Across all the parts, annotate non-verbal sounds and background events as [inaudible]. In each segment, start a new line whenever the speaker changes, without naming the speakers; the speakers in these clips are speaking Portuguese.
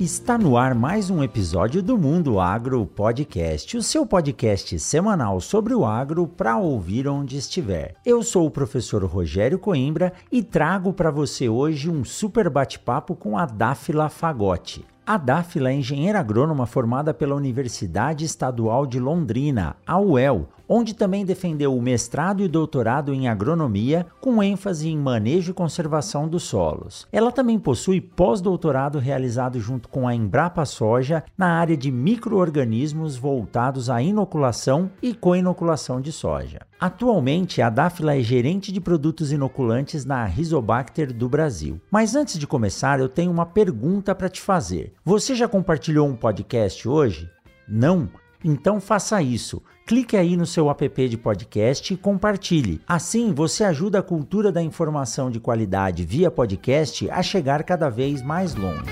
Está no ar mais um episódio do Mundo Agro Podcast, o seu podcast semanal sobre o agro para ouvir onde estiver. Eu sou o professor Rogério Coimbra e trago para você hoje um super bate-papo com a Dáfila Fagotti. A Dáfila é engenheira agrônoma formada pela Universidade Estadual de Londrina, a UEL, onde também defendeu o mestrado e doutorado em agronomia, com ênfase em manejo e conservação dos solos. Ela também possui pós-doutorado realizado junto com a Embrapa Soja na área de microorganismos voltados à inoculação e co-inoculação de soja. Atualmente, a Dáfila é gerente de produtos inoculantes na Rizobacter do Brasil. Mas antes de começar, eu tenho uma pergunta para te fazer. Você já compartilhou um podcast hoje? Não? Então faça isso. Clique aí no seu app de podcast e compartilhe. Assim, você ajuda a cultura da informação de qualidade via podcast a chegar cada vez mais longe.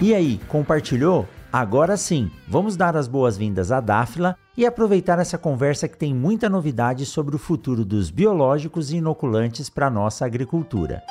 E aí, compartilhou? Agora sim, vamos dar as boas-vindas à Dáfila e aproveitar essa conversa que tem muita novidade sobre o futuro dos biológicos e inoculantes para a nossa agricultura.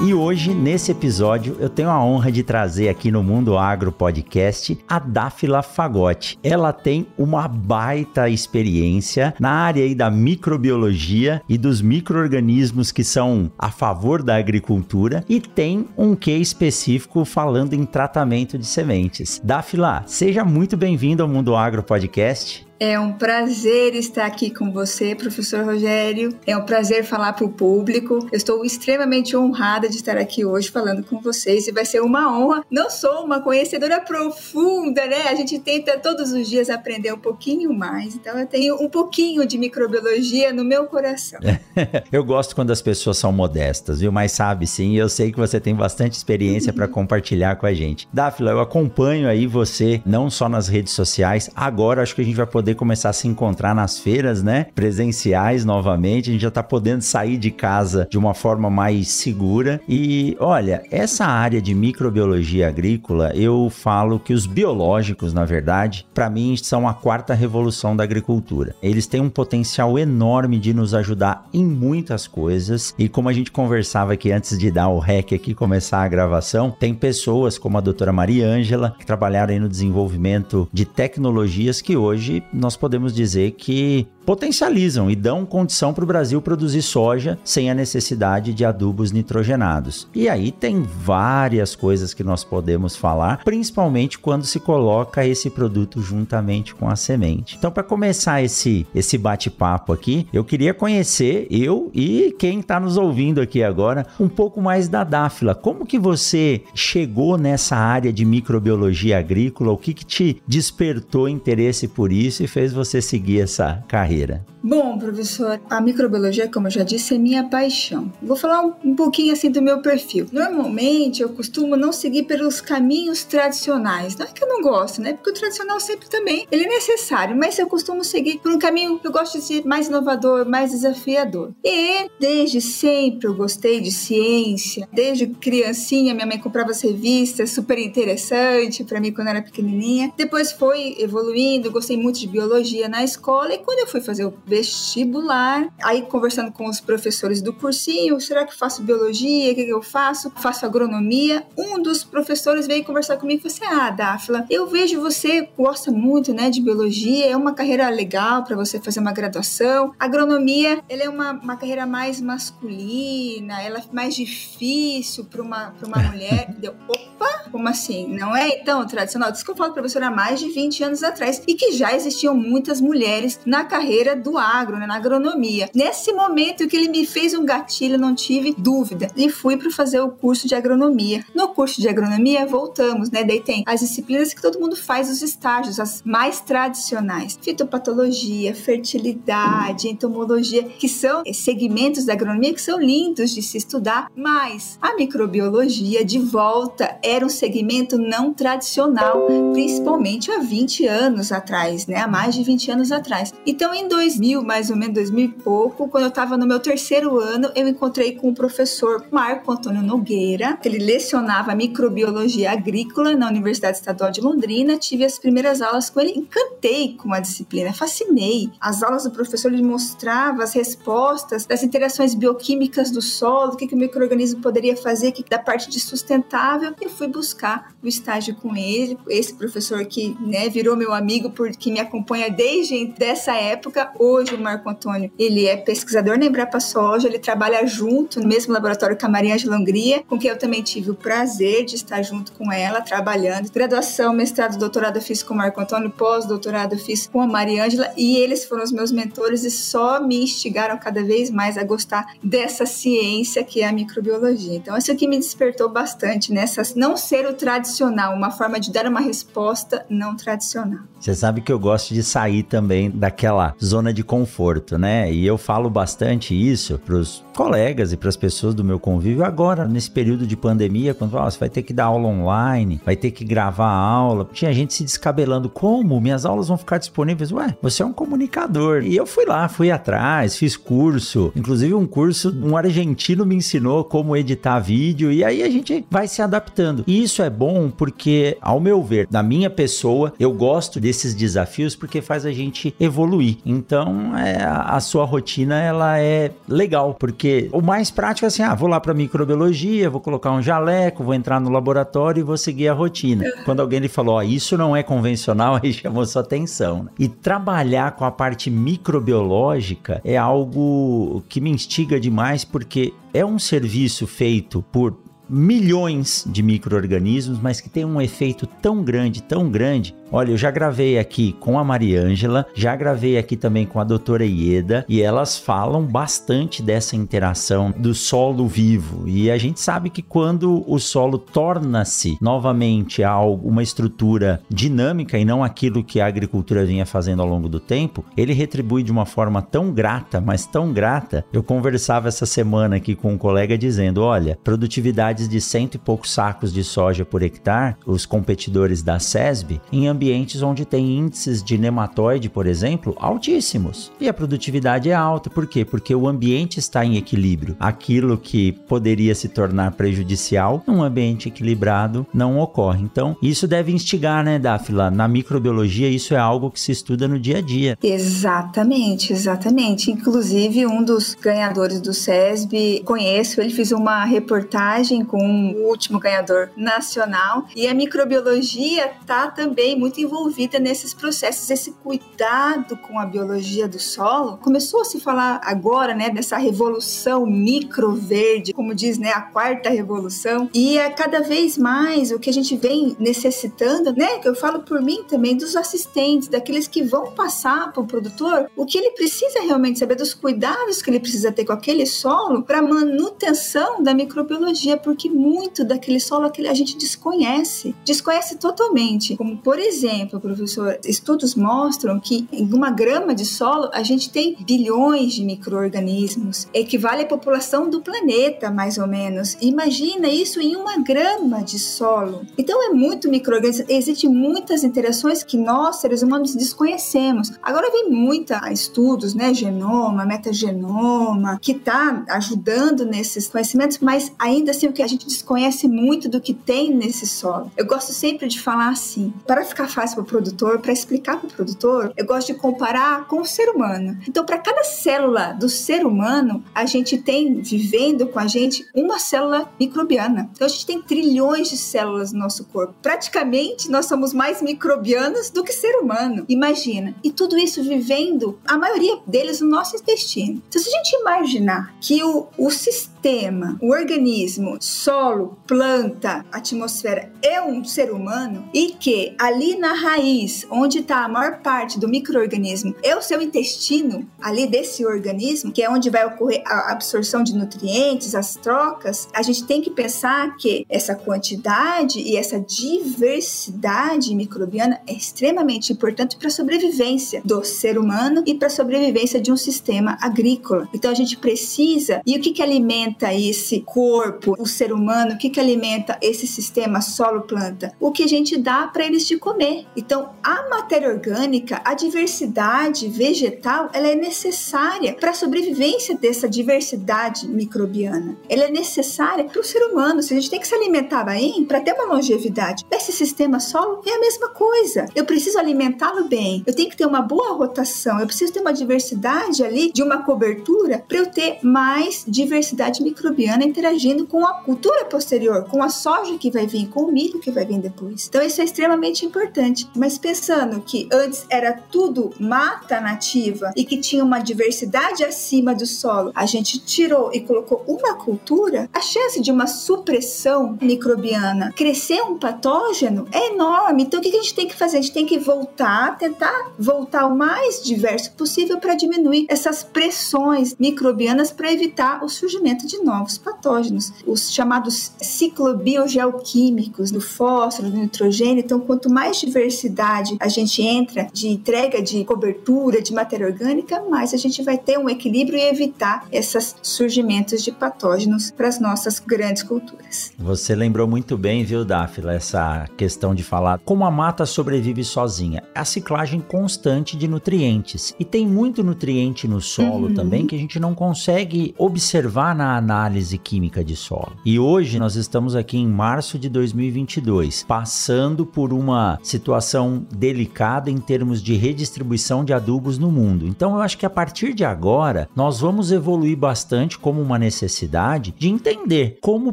E hoje, nesse episódio, eu tenho a honra de trazer aqui no Mundo Agro Podcast a Dáfila Fagotti. Ela tem uma baita experiência na área da microbiologia e dos micro-organismos que são a favor da agricultura e tem um quê específico falando em tratamento de sementes. Dáfila, seja muito bem-vindo ao Mundo Agro Podcast.
É um prazer estar aqui com você, professor Rogério. É um prazer falar para o público. Eu estou extremamente honrada de estar aqui hoje falando com vocês e vai ser uma honra. Não sou uma conhecedora profunda, né? A gente tenta todos os dias aprender um pouquinho mais. Então eu tenho um pouquinho de microbiologia no meu coração. [laughs]
eu gosto quando as pessoas são modestas, viu? Mas sabe sim, eu sei que você tem bastante experiência para compartilhar com a gente. Dáfila, eu acompanho aí você não só nas redes sociais, agora acho que a gente vai poder poder começar a se encontrar nas feiras, né? Presenciais novamente. A gente já tá podendo sair de casa de uma forma mais segura. E olha, essa área de microbiologia agrícola, eu falo que os biológicos, na verdade, para mim são a quarta revolução da agricultura. Eles têm um potencial enorme de nos ajudar em muitas coisas. E como a gente conversava aqui antes de dar o rec aqui começar a gravação, tem pessoas como a doutora Maria Ângela que trabalharam aí no desenvolvimento de tecnologias que hoje nós podemos dizer que potencializam e dão condição para o Brasil produzir soja sem a necessidade de adubos nitrogenados. E aí tem várias coisas que nós podemos falar, principalmente quando se coloca esse produto juntamente com a semente. Então, para começar esse, esse bate-papo aqui, eu queria conhecer eu e quem está nos ouvindo aqui agora um pouco mais da Dáfila. Como que você chegou nessa área de microbiologia agrícola? O que, que te despertou interesse por isso e fez você seguir essa carreira?
Bom, professor, a microbiologia, como eu já disse, é minha paixão. Vou falar um, pouquinho assim do meu perfil. Normalmente eu costumo não seguir pelos caminhos tradicionais. Não é que eu não gosto, né? Porque o tradicional sempre também ele é necessário, mas eu costumo seguir por um caminho que eu gosto de ser mais inovador, mais desafiador. E desde sempre eu gostei de ciência. Desde criancinha, minha mãe comprava as revistas, super interessante para mim quando era pequenininha. Depois foi evoluindo, gostei muito de biologia na escola e quando eu fui fazer o vestibular. Aí, conversando com os professores do cursinho, será que faço biologia? O que, que eu faço? Faço agronomia. Um dos professores veio conversar comigo e falou assim: Ah, Dáfila, eu vejo você gosta muito né, de biologia, é uma carreira legal para você fazer uma graduação. Agronomia, ela é uma, uma carreira mais masculina, ela é mais difícil para uma, uma [laughs] mulher. Deu, opa, como assim? Não é então tradicional? Diz que eu falo para você há mais de 20 anos atrás e que já existiam muitas mulheres na carreira do agro, né, na agronomia. Nesse momento que ele me fez um gatilho, não tive dúvida, e fui para fazer o curso de agronomia. No curso de agronomia, voltamos, né? Daí tem as disciplinas que todo mundo faz, os estágios, as mais tradicionais: fitopatologia, fertilidade, entomologia, que são segmentos da agronomia que são lindos de se estudar, mas a microbiologia de volta era um segmento não tradicional, principalmente há 20 anos atrás, né? Há mais de 20 anos atrás. Então, em 2000, mais ou menos 2000 e pouco, quando eu estava no meu terceiro ano, eu encontrei com o professor Marco Antônio Nogueira, ele lecionava microbiologia agrícola na Universidade Estadual de Londrina. Tive as primeiras aulas com ele, encantei com a disciplina, fascinei. As aulas do professor ele mostrava as respostas das interações bioquímicas do solo, o que, que o microorganismo poderia fazer, que da parte de sustentável. Eu fui buscar o estágio com ele, esse professor que né, virou meu amigo porque me acompanha desde dessa época. Hoje o Marco Antônio ele é pesquisador na Embrapa Soja, ele trabalha junto no mesmo laboratório que a Maria Angela Hungria, com quem eu também tive o prazer de estar junto com ela, trabalhando. Graduação, mestrado, doutorado eu fiz com o Marco Antônio, pós-doutorado eu fiz com a Maria Ângela, e eles foram os meus mentores e só me instigaram cada vez mais a gostar dessa ciência que é a microbiologia. Então, isso aqui me despertou bastante nessa não ser o tradicional, uma forma de dar uma resposta não tradicional.
Você sabe que eu gosto de sair também daquela zona de conforto, né? E eu falo bastante isso para os colegas e para as pessoas do meu convívio agora, nesse período de pandemia, quando oh, você vai ter que dar aula online, vai ter que gravar aula. Tinha gente se descabelando. Como? Minhas aulas vão ficar disponíveis? Ué, você é um comunicador. E eu fui lá, fui atrás, fiz curso. Inclusive, um curso, um argentino me ensinou como editar vídeo. E aí a gente vai se adaptando. E isso é bom porque, ao meu ver, na minha pessoa, eu gosto desses desafios porque faz a gente evoluir. Então, é, a sua rotina ela é legal, porque o mais prático é assim: ah, vou lá para microbiologia, vou colocar um jaleco, vou entrar no laboratório e vou seguir a rotina. [laughs] Quando alguém lhe falou, ó, oh, isso não é convencional, [laughs] aí chamou sua atenção. Né? E trabalhar com a parte microbiológica é algo que me instiga demais porque é um serviço feito por milhões de micro-organismos, mas que tem um efeito tão grande, tão grande, Olha, eu já gravei aqui com a Mariângela, já gravei aqui também com a doutora Ieda, e elas falam bastante dessa interação do solo vivo. E a gente sabe que quando o solo torna-se novamente algo, uma estrutura dinâmica e não aquilo que a agricultura vinha fazendo ao longo do tempo, ele retribui de uma forma tão grata, mas tão grata. Eu conversava essa semana aqui com um colega dizendo: olha, produtividades de cento e poucos sacos de soja por hectare, os competidores da SESB, em ambientes onde tem índices de nematóide, por exemplo, altíssimos. E a produtividade é alta. Por quê? Porque o ambiente está em equilíbrio. Aquilo que poderia se tornar prejudicial num ambiente equilibrado não ocorre. Então, isso deve instigar, né, Dáfila? Na microbiologia, isso é algo que se estuda no dia a dia.
Exatamente, exatamente. Inclusive, um dos ganhadores do SESB, conheço, ele fez uma reportagem com o último ganhador nacional e a microbiologia está também muito muito envolvida nesses processos, esse cuidado com a biologia do solo. Começou a se falar agora, né, dessa revolução microverde, como diz, né, a quarta revolução, e é cada vez mais o que a gente vem necessitando, né, que eu falo por mim também dos assistentes, daqueles que vão passar para o produtor o que ele precisa realmente saber dos cuidados que ele precisa ter com aquele solo para manutenção da microbiologia, porque muito daquele solo a gente desconhece, desconhece totalmente, como por exemplo exemplo, professor, estudos mostram que em uma grama de solo a gente tem bilhões de micro-organismos, equivale à população do planeta, mais ou menos. Imagina isso em uma grama de solo. Então é muito micro-organismo, existem muitas interações que nós, seres humanos, desconhecemos. Agora vem muita estudos, né, genoma, metagenoma, que está ajudando nesses conhecimentos, mas ainda assim o que a gente desconhece muito do que tem nesse solo. Eu gosto sempre de falar assim, para ficar fácil para o produtor, para explicar para o produtor, eu gosto de comparar com o ser humano. Então, para cada célula do ser humano, a gente tem vivendo com a gente uma célula microbiana. Então, a gente tem trilhões de células no nosso corpo. Praticamente, nós somos mais microbianos do que ser humano. Imagina. E tudo isso vivendo, a maioria deles no nosso intestino. Então, se a gente imaginar que o, o sistema sistema, o organismo, solo, planta, atmosfera é um ser humano e que ali na raiz, onde está a maior parte do microorganismo, é o seu intestino, ali desse organismo, que é onde vai ocorrer a absorção de nutrientes, as trocas, a gente tem que pensar que essa quantidade e essa diversidade microbiana é extremamente importante para a sobrevivência do ser humano e para a sobrevivência de um sistema agrícola. Então a gente precisa, e o que, que alimenta esse corpo, o ser humano, o que, que alimenta esse sistema solo-planta? O que a gente dá para eles de comer. Então a matéria orgânica, a diversidade vegetal, ela é necessária para a sobrevivência dessa diversidade microbiana. Ela é necessária para o ser humano. Se a gente tem que se alimentar bem para ter uma longevidade, esse sistema solo é a mesma coisa. Eu preciso alimentá-lo bem. Eu tenho que ter uma boa rotação. Eu preciso ter uma diversidade ali de uma cobertura para eu ter mais diversidade microbiana interagindo com a cultura posterior, com a soja que vai vir, com o milho que vai vir depois. Então isso é extremamente importante. Mas pensando que antes era tudo mata nativa e que tinha uma diversidade acima do solo, a gente tirou e colocou uma cultura, a chance de uma supressão microbiana crescer um patógeno é enorme. Então o que a gente tem que fazer? A gente tem que voltar, tentar voltar o mais diverso possível para diminuir essas pressões microbianas para evitar o surgimento de novos patógenos, os chamados ciclobiogeoquímicos do fósforo, do nitrogênio. Então, quanto mais diversidade a gente entra de entrega de cobertura de matéria orgânica, mais a gente vai ter um equilíbrio e evitar esses surgimentos de patógenos para as nossas grandes culturas.
Você lembrou muito bem, viu, Dáfila, essa questão de falar como a mata sobrevive sozinha. A ciclagem constante de nutrientes. E tem muito nutriente no solo uhum. também que a gente não consegue observar na análise química de solo. E hoje nós estamos aqui em março de 2022, passando por uma situação delicada em termos de redistribuição de adubos no mundo. Então eu acho que a partir de agora nós vamos evoluir bastante como uma necessidade de entender como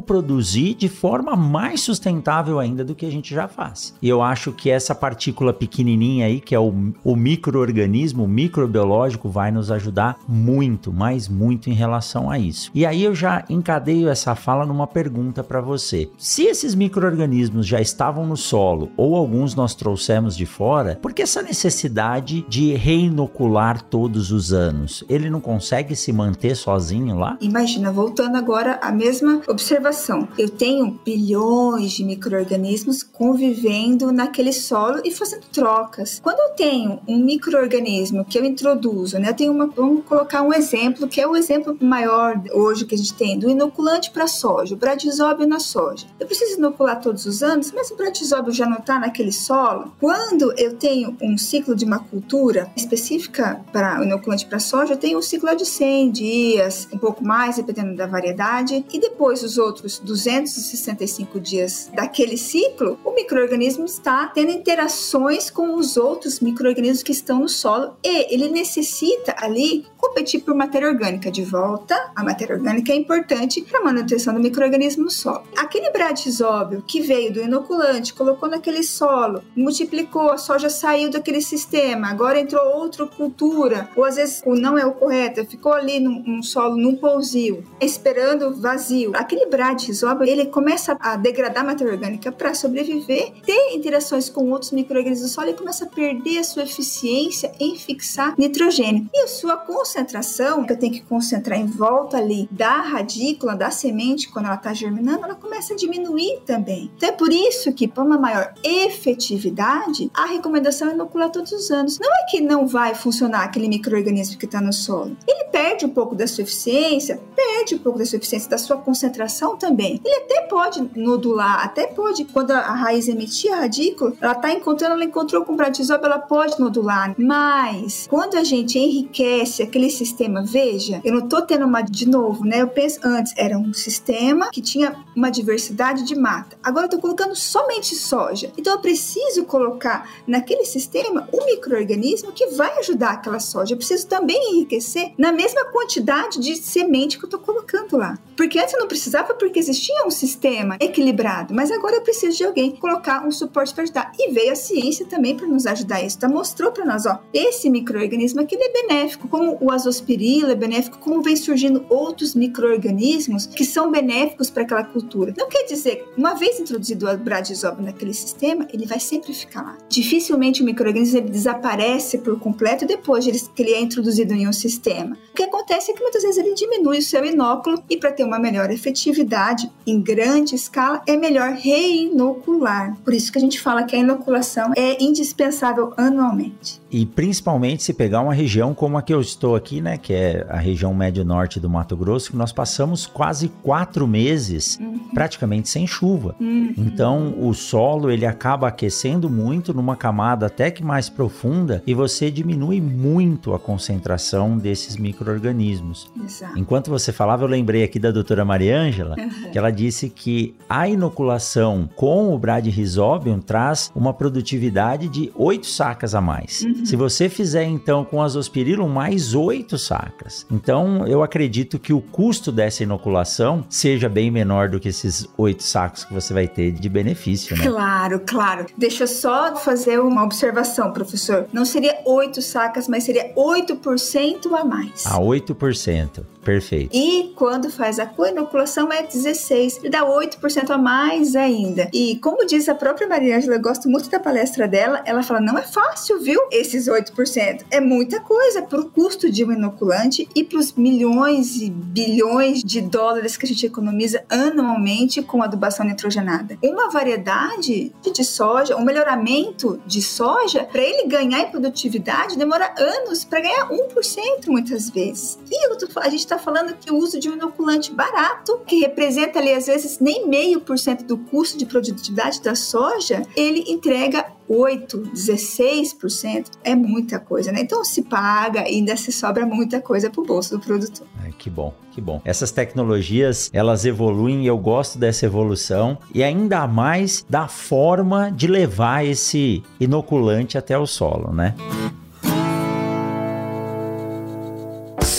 produzir de forma mais sustentável ainda do que a gente já faz. E eu acho que essa partícula pequenininha aí, que é o, o microorganismo, o microbiológico, vai nos ajudar muito, mas muito em relação a isso. E aí eu já encadeio essa fala numa pergunta para você. Se esses microorganismos já estavam no solo ou alguns nós trouxemos de fora, por que essa necessidade de reinocular todos os anos? Ele não consegue se manter sozinho lá?
Imagina, voltando agora à mesma observação. Eu tenho bilhões de microorganismos convivendo naquele solo e fazendo trocas. Quando eu tenho um microorganismo que eu introduzo, né? Eu tenho uma, vamos colocar um exemplo que é o exemplo maior hoje que a gente tem do inoculante para soja, o bradisóbio na soja. Eu preciso inocular todos os anos, mas o bradisóbio já não está naquele solo. Quando eu tenho um ciclo de uma cultura específica para o inoculante para soja, eu tenho um ciclo de 100 dias, um pouco mais, dependendo da variedade, e depois os outros 265 dias daquele ciclo, o microorganismo está tendo interações com os outros microorganismos que estão no solo e ele necessita ali competir por matéria orgânica de volta. A matéria orgânica é importante para a manutenção do microorganismo no solo. Aquele bradisóbio que veio do inoculante, colocou naquele solo, multiplicou, a soja saiu daquele sistema, agora entrou outra cultura, ou às vezes não é o correto, ficou ali num, num solo, num pousio, esperando vazio. Aquele bradisóbio, ele começa a degradar a matéria orgânica para sobreviver, ter interações com outros micro-organismos do solo e começa a perder a sua eficiência em fixar nitrogênio. E a sua concentração, que eu tenho que concentrar em volta ali da radícula, da semente, quando ela está germinando, ela começa a diminuir também. Então é por isso que, para uma maior efetividade, a recomendação é inocular todos os anos. Não é que não vai funcionar aquele microorganismo que está no solo. Ele perde um pouco da sua eficiência, perde um pouco da sua eficiência, da sua concentração também. Ele até pode nodular, até pode, quando a raiz emitir a radícula, ela está encontrando, ela encontrou com o ela pode nodular. Mas, quando a gente enriquece aquele sistema, veja, eu não estou tendo uma, de novo, né? Eu penso antes, era um sistema que tinha uma diversidade de mata. Agora eu estou colocando somente soja. Então eu preciso colocar naquele sistema um microorganismo que vai ajudar aquela soja. Eu preciso também enriquecer na mesma quantidade de semente que eu estou colocando lá. Porque antes eu não precisava porque existia um sistema equilibrado, mas agora eu preciso de alguém colocar um suporte para ajudar. E veio a ciência também para nos ajudar isso. Tá? Mostrou para nós, ó, esse microorganismo aqui é benéfico, como o azospirilo é benéfico, como vem surgindo outros micro micro-organismos que são benéficos para aquela cultura. Não quer dizer, uma vez introduzido o bradisóbio naquele sistema, ele vai sempre ficar lá. Dificilmente o micro-organismo desaparece por completo depois de que ele é introduzido em um sistema. O que acontece é que muitas vezes ele diminui o seu inóculo e para ter uma melhor efetividade em grande escala é melhor reinocular. Por isso que a gente fala que a inoculação é indispensável anualmente.
E principalmente se pegar uma região como a que eu estou aqui, né, que é a região médio-norte do Mato Grosso, que nós passamos quase quatro meses uhum. praticamente sem chuva. Uhum. Então o solo ele acaba aquecendo muito numa camada até que mais profunda e você diminui muito a concentração desses micro-organismos. Enquanto você falava, eu lembrei aqui da doutora Mariângela, uhum. que ela disse que a inoculação com o Bradyrhizobium traz uma produtividade de oito sacas a mais. Uhum. Se você fizer então com as Azospirillum mais oito sacas, então eu acredito que o custo dessa inoculação seja bem menor do que esses oito sacos que você vai ter de benefício, né?
Claro, claro. Deixa eu só fazer uma observação, professor. Não seria oito sacas, mas seria 8% a mais.
A 8%. Perfeito.
E quando faz a co-inoculação é 16, e dá 8% a mais ainda. E como diz a própria Maria Angela, eu gosto muito da palestra dela, ela fala: não é fácil, viu? Esses 8%. É muita coisa para o custo de um inoculante e para os milhões e bilhões de dólares que a gente economiza anualmente com adubação nitrogenada. Uma variedade de soja, um melhoramento de soja, para ele ganhar em produtividade, demora anos para ganhar 1% muitas vezes. E a gente está está falando que o uso de um inoculante barato, que representa ali às vezes nem meio por cento do custo de produtividade da soja, ele entrega 8, 16% é muita coisa, né? Então se paga e ainda se sobra muita coisa para o bolso do produtor.
É, que bom, que bom. Essas tecnologias, elas evoluem e eu gosto dessa evolução e ainda mais da forma de levar esse inoculante até o solo, né?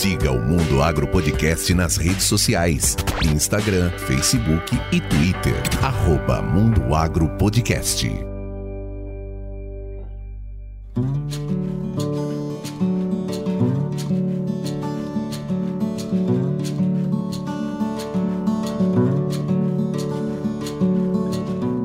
Siga o Mundo Agro Podcast nas redes sociais: Instagram, Facebook e Twitter. Arroba Mundo Agro Podcast.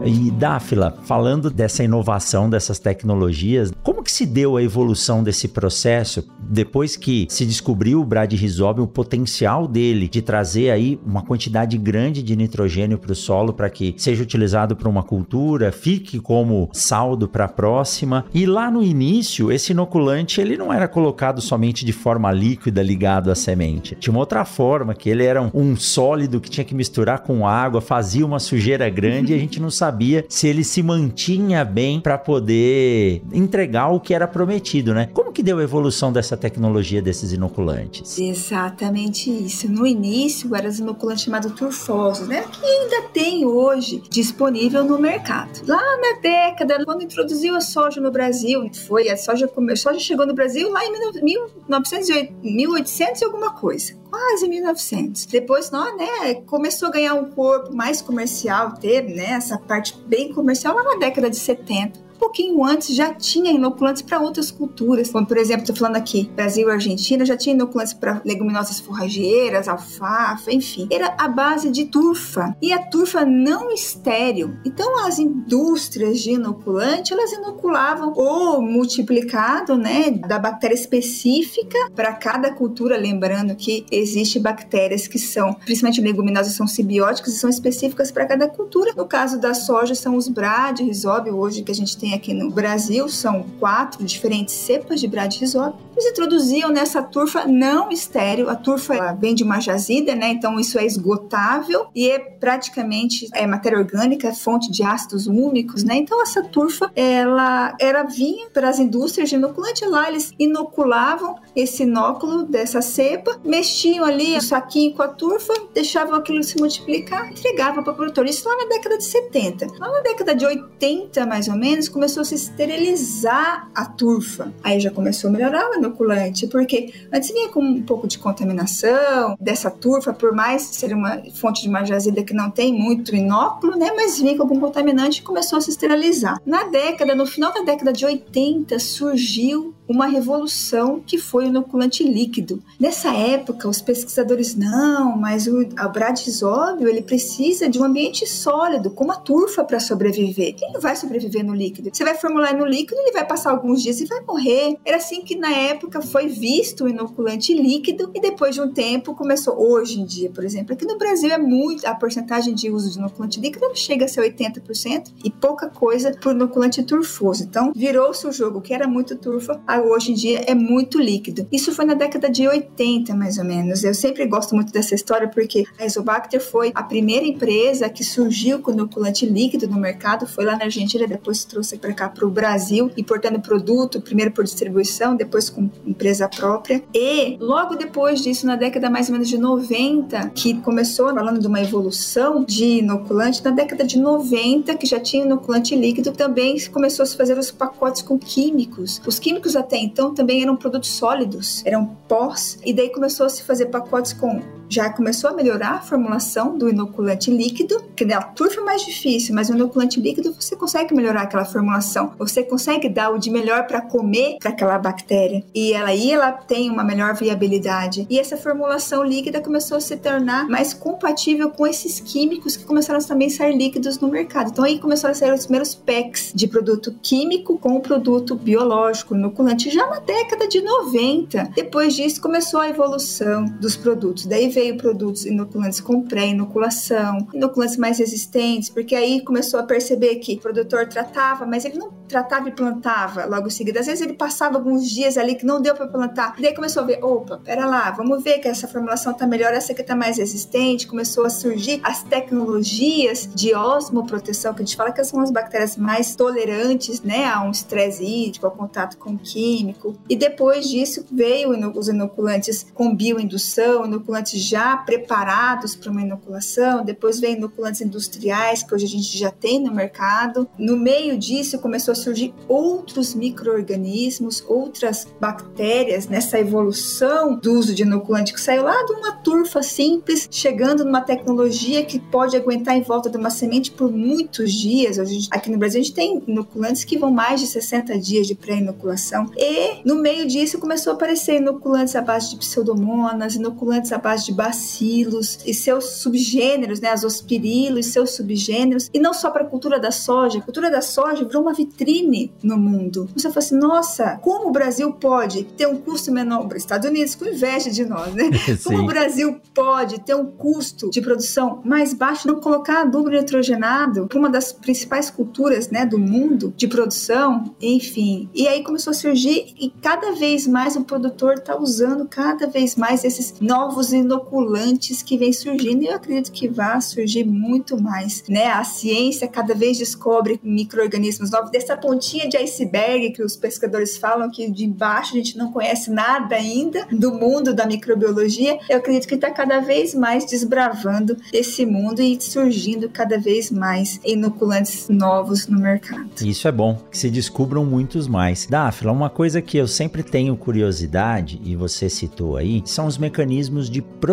E Dáfila, falando dessa inovação, dessas tecnologias, como que se deu a evolução desse processo depois que se descobriu o Bradyrhizobium, o potencial dele de trazer aí uma quantidade grande de nitrogênio para o solo para que seja utilizado para uma cultura, fique como saldo para a próxima. E lá no início, esse inoculante ele não era colocado somente de forma líquida ligado à semente. Tinha uma outra forma, que ele era um sólido que tinha que misturar com água, fazia uma sujeira grande e a gente não sabia se ele se mantinha bem para poder entregar o que era prometido, né? Como que deu a evolução dessa tecnologia desses inoculantes.
Exatamente isso. No início eram os inoculantes chamados turfosos, né? Que ainda tem hoje disponível no mercado. Lá na década, quando introduziu a soja no Brasil, foi a soja, a soja chegou no Brasil lá em 1908, 1800 e alguma coisa quase 1900. Depois, não, né, começou a ganhar um corpo mais comercial, teve, né, essa parte bem comercial lá na década de 70 pouquinho antes já tinha inoculantes para outras culturas, como por exemplo, estou falando aqui, Brasil e Argentina já tinha inoculantes para leguminosas forrageiras, alfafa, enfim. Era a base de turfa e a turfa não estéril. Então as indústrias de inoculante, elas inoculavam ou multiplicado, né, da bactéria específica para cada cultura, lembrando que existe bactérias que são, principalmente leguminosas, são simbióticas e são específicas para cada cultura. No caso da soja, são os brad, risóbio, hoje que a gente tem aqui no Brasil, são quatro diferentes cepas de Bradyrhizobium. Eles introduziam nessa turfa não estéreo. A turfa vem de uma jazida, né? Então isso é esgotável e é praticamente é matéria orgânica, fonte de ácidos úmicos, né? Então essa turfa, ela era vinha para as indústrias de inoculante lá, eles inoculavam esse inóculo dessa cepa, mexiam ali o saquinho com a turfa, deixavam aquilo se multiplicar, entregavam para o produtor. Isso lá na década de 70. Lá na década de 80, mais ou menos, começou a se esterilizar a turfa. Aí já começou a melhorar o inoculante, porque antes vinha com um pouco de contaminação dessa turfa, por mais ser uma fonte de uma jazida que não tem muito inóculo, né? Mas vinha com algum contaminante e começou a se esterilizar. Na década, no final da década de 80, surgiu uma revolução que foi o inoculante líquido. Nessa época, os pesquisadores não, mas o, bradisóbio ele precisa de um ambiente sólido, como a turfa para sobreviver. Ele não vai sobreviver no líquido. Você vai formular no líquido, ele vai passar alguns dias e vai morrer. Era assim que na época foi visto o inoculante líquido e depois de um tempo começou hoje em dia, por exemplo, aqui no Brasil é muito a porcentagem de uso de inoculante líquido chega a ser 80% e pouca coisa por inoculante turfoso. Então, virou-se o jogo que era muito turfa, hoje em dia é muito líquido. Isso foi na década de 80, mais ou menos. Eu sempre gosto muito dessa história porque a Isobacter foi a primeira empresa que surgiu com inoculante líquido no mercado, foi lá na Argentina, depois trouxe para cá para o Brasil, importando produto, primeiro por distribuição, depois com empresa própria. E logo depois disso, na década mais ou menos de 90, que começou falando de uma evolução de inoculante, na década de 90, que já tinha inoculante líquido, também começou a se fazer os pacotes com químicos. Os químicos até então também eram produtos sólidos, eram pós, e daí começou a se fazer pacotes com já começou a melhorar a formulação do inoculante líquido, que a turfa é mais difícil, mas o inoculante líquido você consegue melhorar aquela formulação, você consegue dar o de melhor para comer para aquela bactéria e ela aí ela tem uma melhor viabilidade. E essa formulação líquida começou a se tornar mais compatível com esses químicos que começaram também a sair líquidos no mercado. Então aí começaram a sair os primeiros packs de produto químico com produto biológico, inoculante já na década de 90. Depois disso começou a evolução dos produtos. Daí veio veio produtos inoculantes com pré-inoculação, inoculantes mais resistentes, porque aí começou a perceber que o produtor tratava, mas ele não tratava e plantava logo em seguida. Às vezes ele passava alguns dias ali que não deu para plantar. E daí começou a ver, opa, pera lá, vamos ver que essa formulação tá melhor, essa aqui tá mais resistente. Começou a surgir as tecnologias de osmoproteção, que a gente fala que são as bactérias mais tolerantes, né, a um estresse hídrico, ao contato com químico. E depois disso veio os inoculantes com bioindução, inoculantes já preparados para uma inoculação, depois vem inoculantes industriais, que hoje a gente já tem no mercado. No meio disso começou a surgir outros micro-organismos, outras bactérias nessa evolução do uso de inoculante que saiu lá de uma turfa simples, chegando numa tecnologia que pode aguentar em volta de uma semente por muitos dias. Hoje, aqui no Brasil a gente tem inoculantes que vão mais de 60 dias de pré-inoculação. E no meio disso começou a aparecer inoculantes à base de pseudomonas, inoculantes à base de bacilos e seus subgêneros, né, as ospirilo e seus subgêneros, e não só para a cultura da soja. A cultura da soja virou uma vitrine no mundo. Você fala assim, nossa, como o Brasil pode ter um custo menor? Os Estados Unidos com inveja de nós, né? [laughs] Como o Brasil pode ter um custo de produção mais baixo, não colocar adubo nitrogenado para uma das principais culturas, né, do mundo de produção, enfim. E aí começou a surgir e cada vez mais o produtor está usando cada vez mais esses novos inoculantes inoculantes que vem surgindo e eu acredito que vai surgir muito mais, né? A ciência cada vez descobre micro-organismos novos, dessa pontinha de iceberg que os pescadores falam que de baixo a gente não conhece nada ainda do mundo da microbiologia. Eu acredito que está cada vez mais desbravando esse mundo e surgindo cada vez mais inoculantes novos no mercado.
Isso é bom, que se descubram muitos mais. Dáfila, uma coisa que eu sempre tenho curiosidade, e você citou aí, são os mecanismos de proteção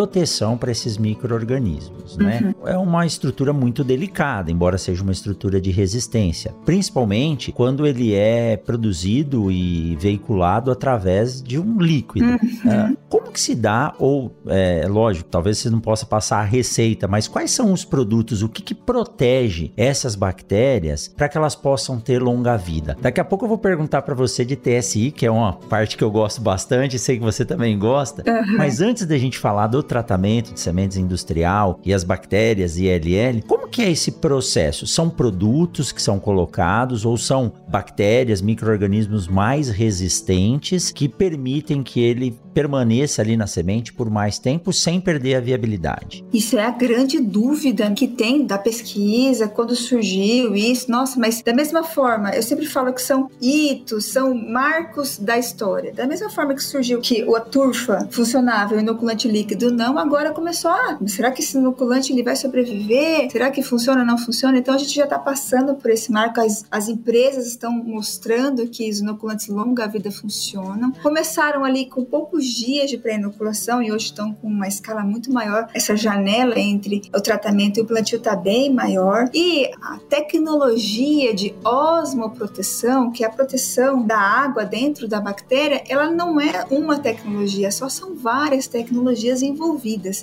para esses micro-organismos, né? Uhum. É uma estrutura muito delicada, embora seja uma estrutura de resistência, principalmente quando ele é produzido e veiculado através de um líquido. Uhum. É, como que se dá, ou, é, lógico, talvez você não possa passar a receita, mas quais são os produtos, o que, que protege essas bactérias para que elas possam ter longa vida? Daqui a pouco eu vou perguntar para você de TSI, que é uma parte que eu gosto bastante, sei que você também gosta, uhum. mas antes da gente falar do tratamento de sementes industrial e as bactérias ILL, como que é esse processo? São produtos que são colocados ou são bactérias, micro-organismos mais resistentes que permitem que ele permaneça ali na semente por mais tempo sem perder a viabilidade?
Isso é a grande dúvida que tem da pesquisa, quando surgiu isso. Nossa, mas da mesma forma, eu sempre falo que são hitos, são marcos da história. Da mesma forma que surgiu que a turfa funcionava, o inoculante líquido não, agora começou, ah, será que esse inoculante ele vai sobreviver? Será que funciona ou não funciona? Então a gente já está passando por esse marco, as, as empresas estão mostrando que os inoculantes longa vida funcionam. Começaram ali com poucos dias de pré-inoculação e hoje estão com uma escala muito maior. Essa janela entre o tratamento e o plantio está bem maior. E a tecnologia de osmoproteção, que é a proteção da água dentro da bactéria, ela não é uma tecnologia, só são várias tecnologias envolvidas.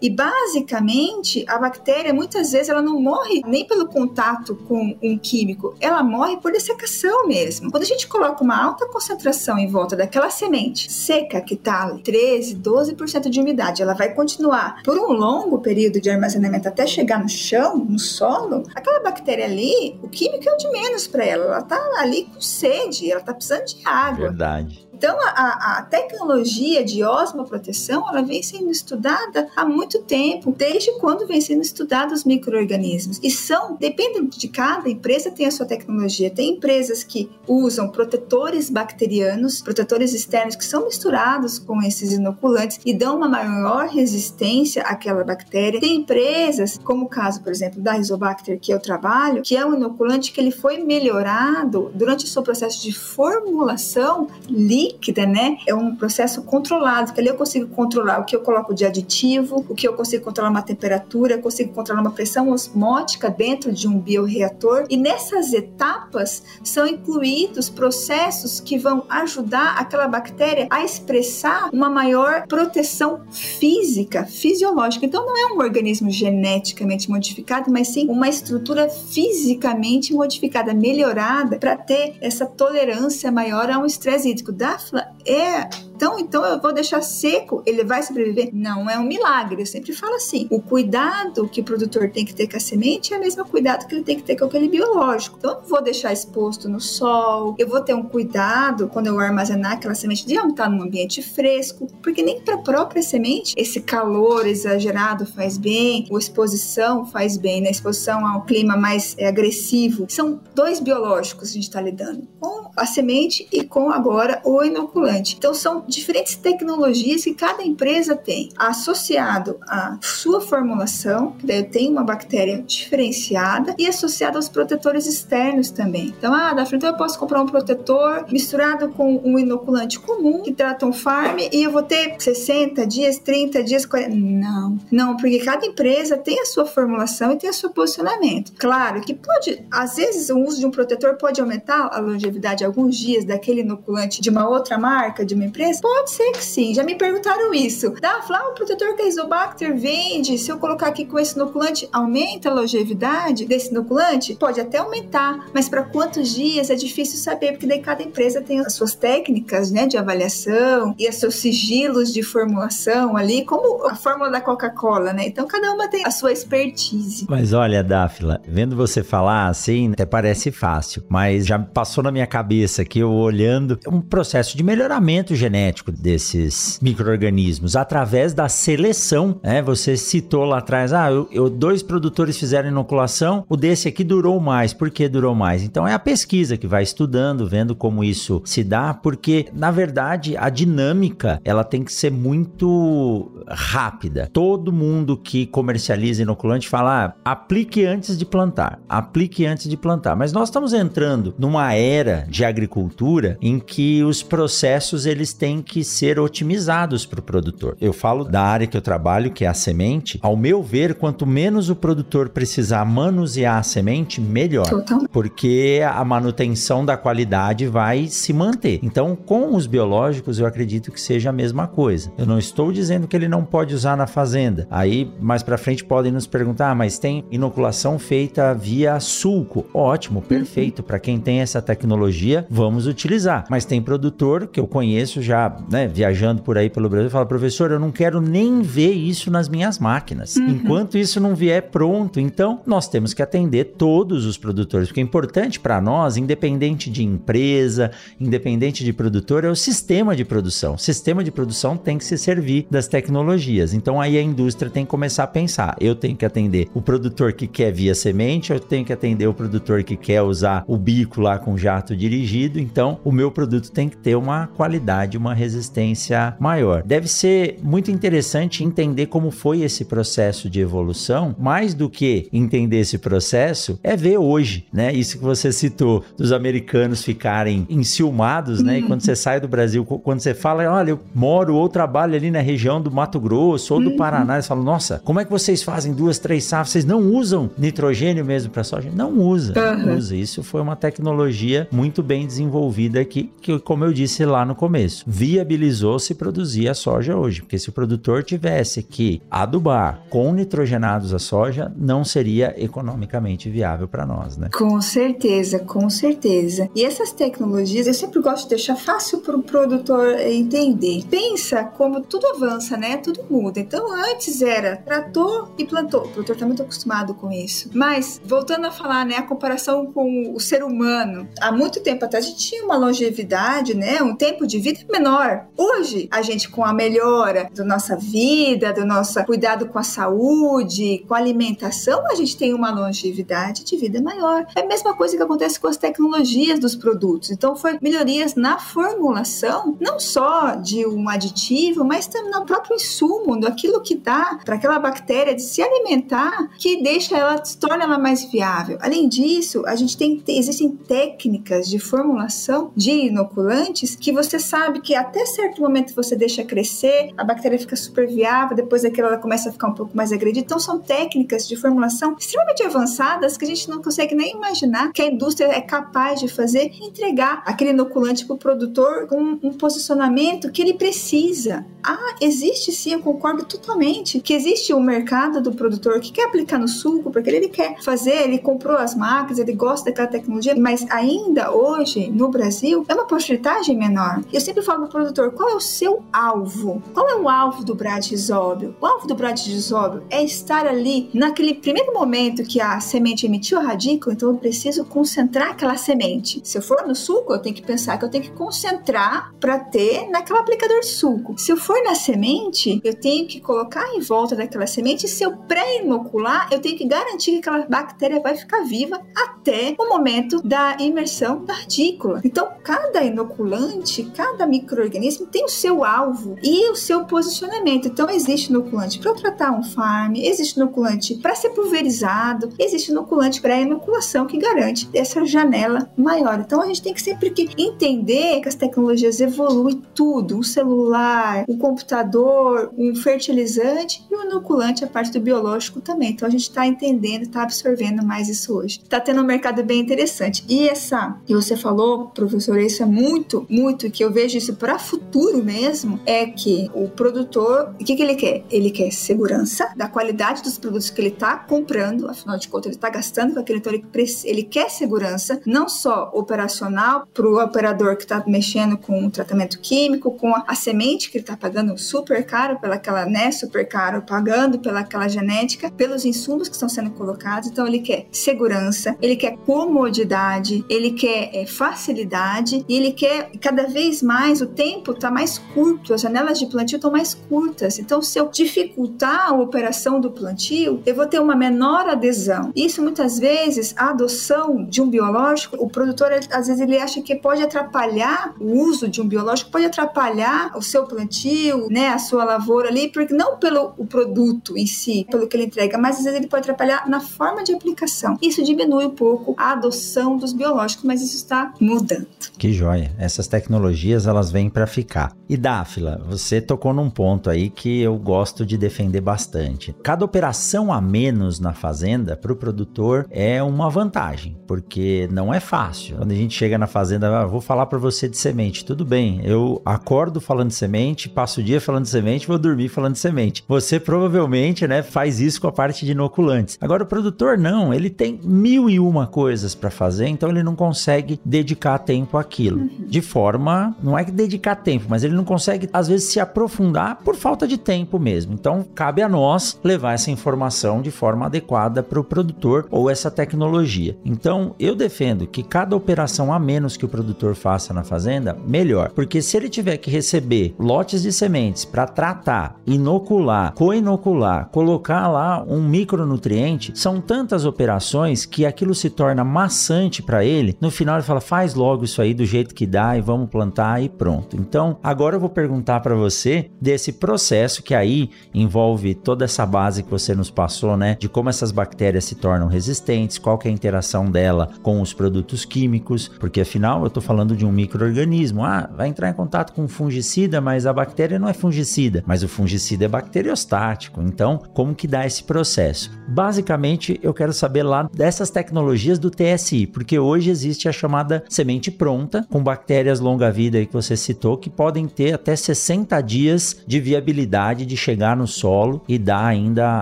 E basicamente, a bactéria muitas vezes ela não morre nem pelo contato com um químico, ela morre por dessecação mesmo. Quando a gente coloca uma alta concentração em volta daquela semente seca que está 13, 12% de umidade, ela vai continuar por um longo período de armazenamento até chegar no chão, no solo, aquela bactéria ali, o químico é o de menos para ela. Ela está ali com sede, ela está precisando de água.
Verdade.
Então, a, a, tecnologia de osmoproteção, ela vem sendo estudada há muito tempo, desde quando vem sendo estudados os micro-organismos. E são, dependendo de cada empresa, tem a sua tecnologia. Tem empresas que usam protetores bacterianos, protetores externos que são misturados com esses inoculantes e dão uma maior resistência àquela bactéria. Tem empresas, como o caso, por exemplo, da Rizobacter que eu trabalho, que é um inoculante que ele foi melhorado durante o seu processo de formulação líquida líquida, né? É um processo controlado, que ali eu consigo controlar o que eu coloco de aditivo, o que eu consigo controlar uma temperatura, eu consigo controlar uma pressão osmótica dentro de um bioreator. E nessas etapas são incluídos processos que vão ajudar aquela bactéria a expressar uma maior proteção física, fisiológica. Então não é um organismo geneticamente modificado, mas sim uma estrutura fisicamente modificada, melhorada para ter essa tolerância maior a um estresse hídrico. Da é então, então eu vou deixar seco, ele vai sobreviver? Não é um milagre. Eu sempre falo assim: o cuidado que o produtor tem que ter com a semente é o mesmo cuidado que ele tem que ter com aquele biológico. Então, eu não vou deixar exposto no sol, eu vou ter um cuidado quando eu armazenar aquela semente de estar num ambiente fresco, porque nem para a própria semente esse calor exagerado faz bem, a exposição faz bem, né? Exposição ao clima mais é, agressivo. São dois biológicos que a gente está lidando, com a semente e com agora o inoculante. Então, são diferentes tecnologias que cada empresa tem, associado à sua formulação, que daí tem uma bactéria diferenciada, e associado aos protetores externos também. Então, ah, da frente eu posso comprar um protetor misturado com um inoculante comum que trata um farm e eu vou ter 60 dias, 30 dias, 40. Não, não, porque cada empresa tem a sua formulação e tem o seu posicionamento. Claro que pode, às vezes, o uso de um protetor pode aumentar a longevidade alguns dias daquele inoculante de uma outra marca, de uma empresa Pode ser que sim, já me perguntaram isso. Dá, falar, o protetor que a Isobacter vende, se eu colocar aqui com esse inoculante, aumenta a longevidade desse inoculante? Pode até aumentar, mas para quantos dias é difícil saber, porque daí cada empresa tem as suas técnicas né, de avaliação e os seus sigilos de formulação ali, como a fórmula da Coca-Cola, né? Então cada uma tem a sua expertise.
Mas olha, Dáfila, vendo você falar assim, até parece fácil, mas já passou na minha cabeça que eu olhando um processo de melhoramento genético genético desses micro-organismos através da seleção. Né? Você citou lá atrás, ah, eu, eu, dois produtores fizeram inoculação, o desse aqui durou mais. Por que durou mais? Então é a pesquisa que vai estudando, vendo como isso se dá, porque na verdade a dinâmica ela tem que ser muito rápida. Todo mundo que comercializa inoculante fala, ah, aplique antes de plantar, aplique antes de plantar. Mas nós estamos entrando numa era de agricultura em que os processos eles têm que ser otimizados para o produtor. Eu falo da área que eu trabalho, que é a semente. Ao meu ver, quanto menos o produtor precisar manusear a semente, melhor. Total. Porque a manutenção da qualidade vai se manter. Então, com os biológicos, eu acredito que seja a mesma coisa. Eu não estou dizendo que ele não pode usar na fazenda. Aí, mais para frente, podem nos perguntar, ah, mas tem inoculação feita via sulco. Ótimo, perfeito. Para quem tem essa tecnologia, vamos utilizar. Mas tem produtor que eu conheço já né, viajando por aí pelo Brasil, fala, professor, eu não quero nem ver isso nas minhas máquinas, uhum. enquanto isso não vier pronto. Então, nós temos que atender todos os produtores, porque é importante para nós, independente de empresa, independente de produtor, é o sistema de produção. O sistema de produção tem que se servir das tecnologias. Então, aí a indústria tem que começar a pensar: eu tenho que atender o produtor que quer via semente, eu tenho que atender o produtor que quer usar o bico lá com jato dirigido. Então, o meu produto tem que ter uma qualidade, uma resistência maior. Deve ser muito interessante entender como foi esse processo de evolução, mais do que entender esse processo, é ver hoje, né? Isso que você citou, dos americanos ficarem enciumados, né? E quando você sai do Brasil, quando você fala, olha, eu moro ou trabalho ali na região do Mato Grosso ou do uhum. Paraná, eles falam, nossa, como é que vocês fazem duas, três safras? Vocês não usam nitrogênio mesmo para soja? Não usa, uhum. usa. Isso foi uma tecnologia muito bem desenvolvida que, que, como eu disse lá no começo, viabilizou se produzir a soja hoje. Porque se o produtor tivesse que adubar com nitrogenados a soja, não seria economicamente viável para nós, né?
Com certeza, com certeza. E essas tecnologias, eu sempre gosto de deixar fácil para o produtor entender. Pensa como tudo avança, né? Tudo muda. Então, antes era trator e plantou. O produtor está muito acostumado com isso. Mas, voltando a falar, né, a comparação com o ser humano. Há muito tempo atrás a gente tinha uma longevidade, né, um tempo de vida menor. Hoje, a gente com a melhora da nossa vida, do nosso cuidado com a saúde, com a alimentação, a gente tem uma longevidade de vida maior. É a mesma coisa que acontece com as tecnologias dos produtos. Então, foi melhorias na formulação, não só de um aditivo, mas também no próprio insumo, daquilo que dá para aquela bactéria de se alimentar, que deixa ela, torna ela mais viável. Além disso, a gente tem, existem técnicas de formulação de inoculantes que você sabe que até certo momento você deixa crescer, a bactéria fica super viável, depois daquilo ela começa a ficar um pouco mais agredida. Então, são técnicas de formulação extremamente avançadas que a gente não consegue nem imaginar que a indústria é capaz de fazer, entregar aquele inoculante para o produtor com um posicionamento que ele precisa. Ah, existe sim, eu concordo totalmente que existe o um mercado do produtor que quer aplicar no suco, porque ele quer fazer, ele comprou as máquinas, ele gosta daquela tecnologia, mas ainda hoje, no Brasil, é uma porcentagem menor. Eu sempre falo para o produtor, qual é o seu alvo? Qual é o alvo do Bradisóbio? O alvo do Bradisóbio é estar ali naquele primeiro momento que a semente emitiu a radícula, então eu preciso concentrar aquela semente. Se eu for no suco, eu tenho que pensar que eu tenho que concentrar para ter naquele aplicador de suco. Se eu for na semente, eu tenho que colocar em volta daquela semente. Se eu pré-inocular, eu tenho que garantir que aquela bactéria vai ficar viva até o momento da imersão da radícula. Então, cada inoculante, cada microorganismo tem o seu alvo e o seu posicionamento. Então, existe inoculante para tratar um farm, existe inoculante para ser pulverizado, existe inoculante para inoculação que garante essa janela maior. Então, a gente tem que sempre que entender que as tecnologias evoluem tudo, um celular, um computador, um fertilizante e um inoculante, a parte do biológico também. Então, a gente está entendendo, está absorvendo mais isso hoje. Está tendo um mercado bem interessante. E essa, que você falou, professor, isso é muito, muito, que eu vejo isso para futuro mesmo, é que o produtor, o que, que ele quer? Ele quer segurança da qualidade dos produtos que ele está comprando, afinal de contas, ele está gastando com aquele, então ele, ele quer segurança, não só operacional para o operador que está mexendo com o tratamento químico, com a, a semente que ele está pagando super caro pelaquela, né, super caro, pagando pelaquela genética, pelos insumos que estão sendo colocados. Então ele quer segurança, ele quer comodidade, ele quer é, facilidade e ele quer cada vez mais o tempo está mais curto, as janelas de plantio estão mais curtas. Então se eu dificultar a operação do plantio, eu vou ter uma menor adesão. Isso muitas vezes a adoção de um biológico, o produtor às vezes ele acha que pode atrapalhar o uso de um biológico, pode atrapalhar o seu plantio, né, a sua lavoura ali, porque não pelo o produto em si, pelo que ele entrega, mas às vezes ele pode atrapalhar na forma de aplicação. Isso diminui um pouco a adoção dos biológicos, mas isso está mudando.
Que joia! Essas tecnologias elas vêm para ficar. E Dáfila, você tocou num ponto aí que eu gosto de defender bastante. Cada operação a menos na fazenda para o produtor é uma vantagem, porque não é fácil. Quando a gente chega na fazenda, ah, vou falar para você de semente, tudo bem? Eu acordo falando de semente, passo o dia falando de semente, vou dormir falando de semente. Você provavelmente, né, faz isso com a parte de inoculantes. Agora o produtor não, ele tem mil e uma coisas para fazer, então ele não consegue dedicar tempo àquilo. Uhum. De forma, não é que dedicar tempo, mas ele não consegue às vezes se aprofundar por falta de tempo mesmo. Então cabe a nós levar essa informação de forma adequada para o produtor ou essa tecnologia. Então eu defendo que cada operação a menos que o produtor faça na fazenda, melhor, porque se ele tiver que receber lotes de sementes para tratar, inocular, co-inocular, colocar lá um micronutriente, são tantas operações que aquilo se torna maçante para ele. No final ele fala: "Faz logo isso aí do jeito que dá e vamos plantar e pronto". Então, agora eu vou perguntar para você desse processo que aí envolve toda essa base que você nos passou, né, de como essas bactérias se tornam resistentes, qual que é a interação dela com os produtos químicos, porque afinal eu estou falando de um microorganismo. Ah, vai entrar em contato com fungicida, mas a bactéria não é fungicida, mas o fungicida é bacteriostático. Então, como que dá esse processo? Basicamente, eu quero saber lá dessas tecnologias do TSI, porque hoje existe a chamada semente pronta, com bactérias longa-vida que você citou, que podem ter até 60 dias de viabilidade de chegar no solo e dar ainda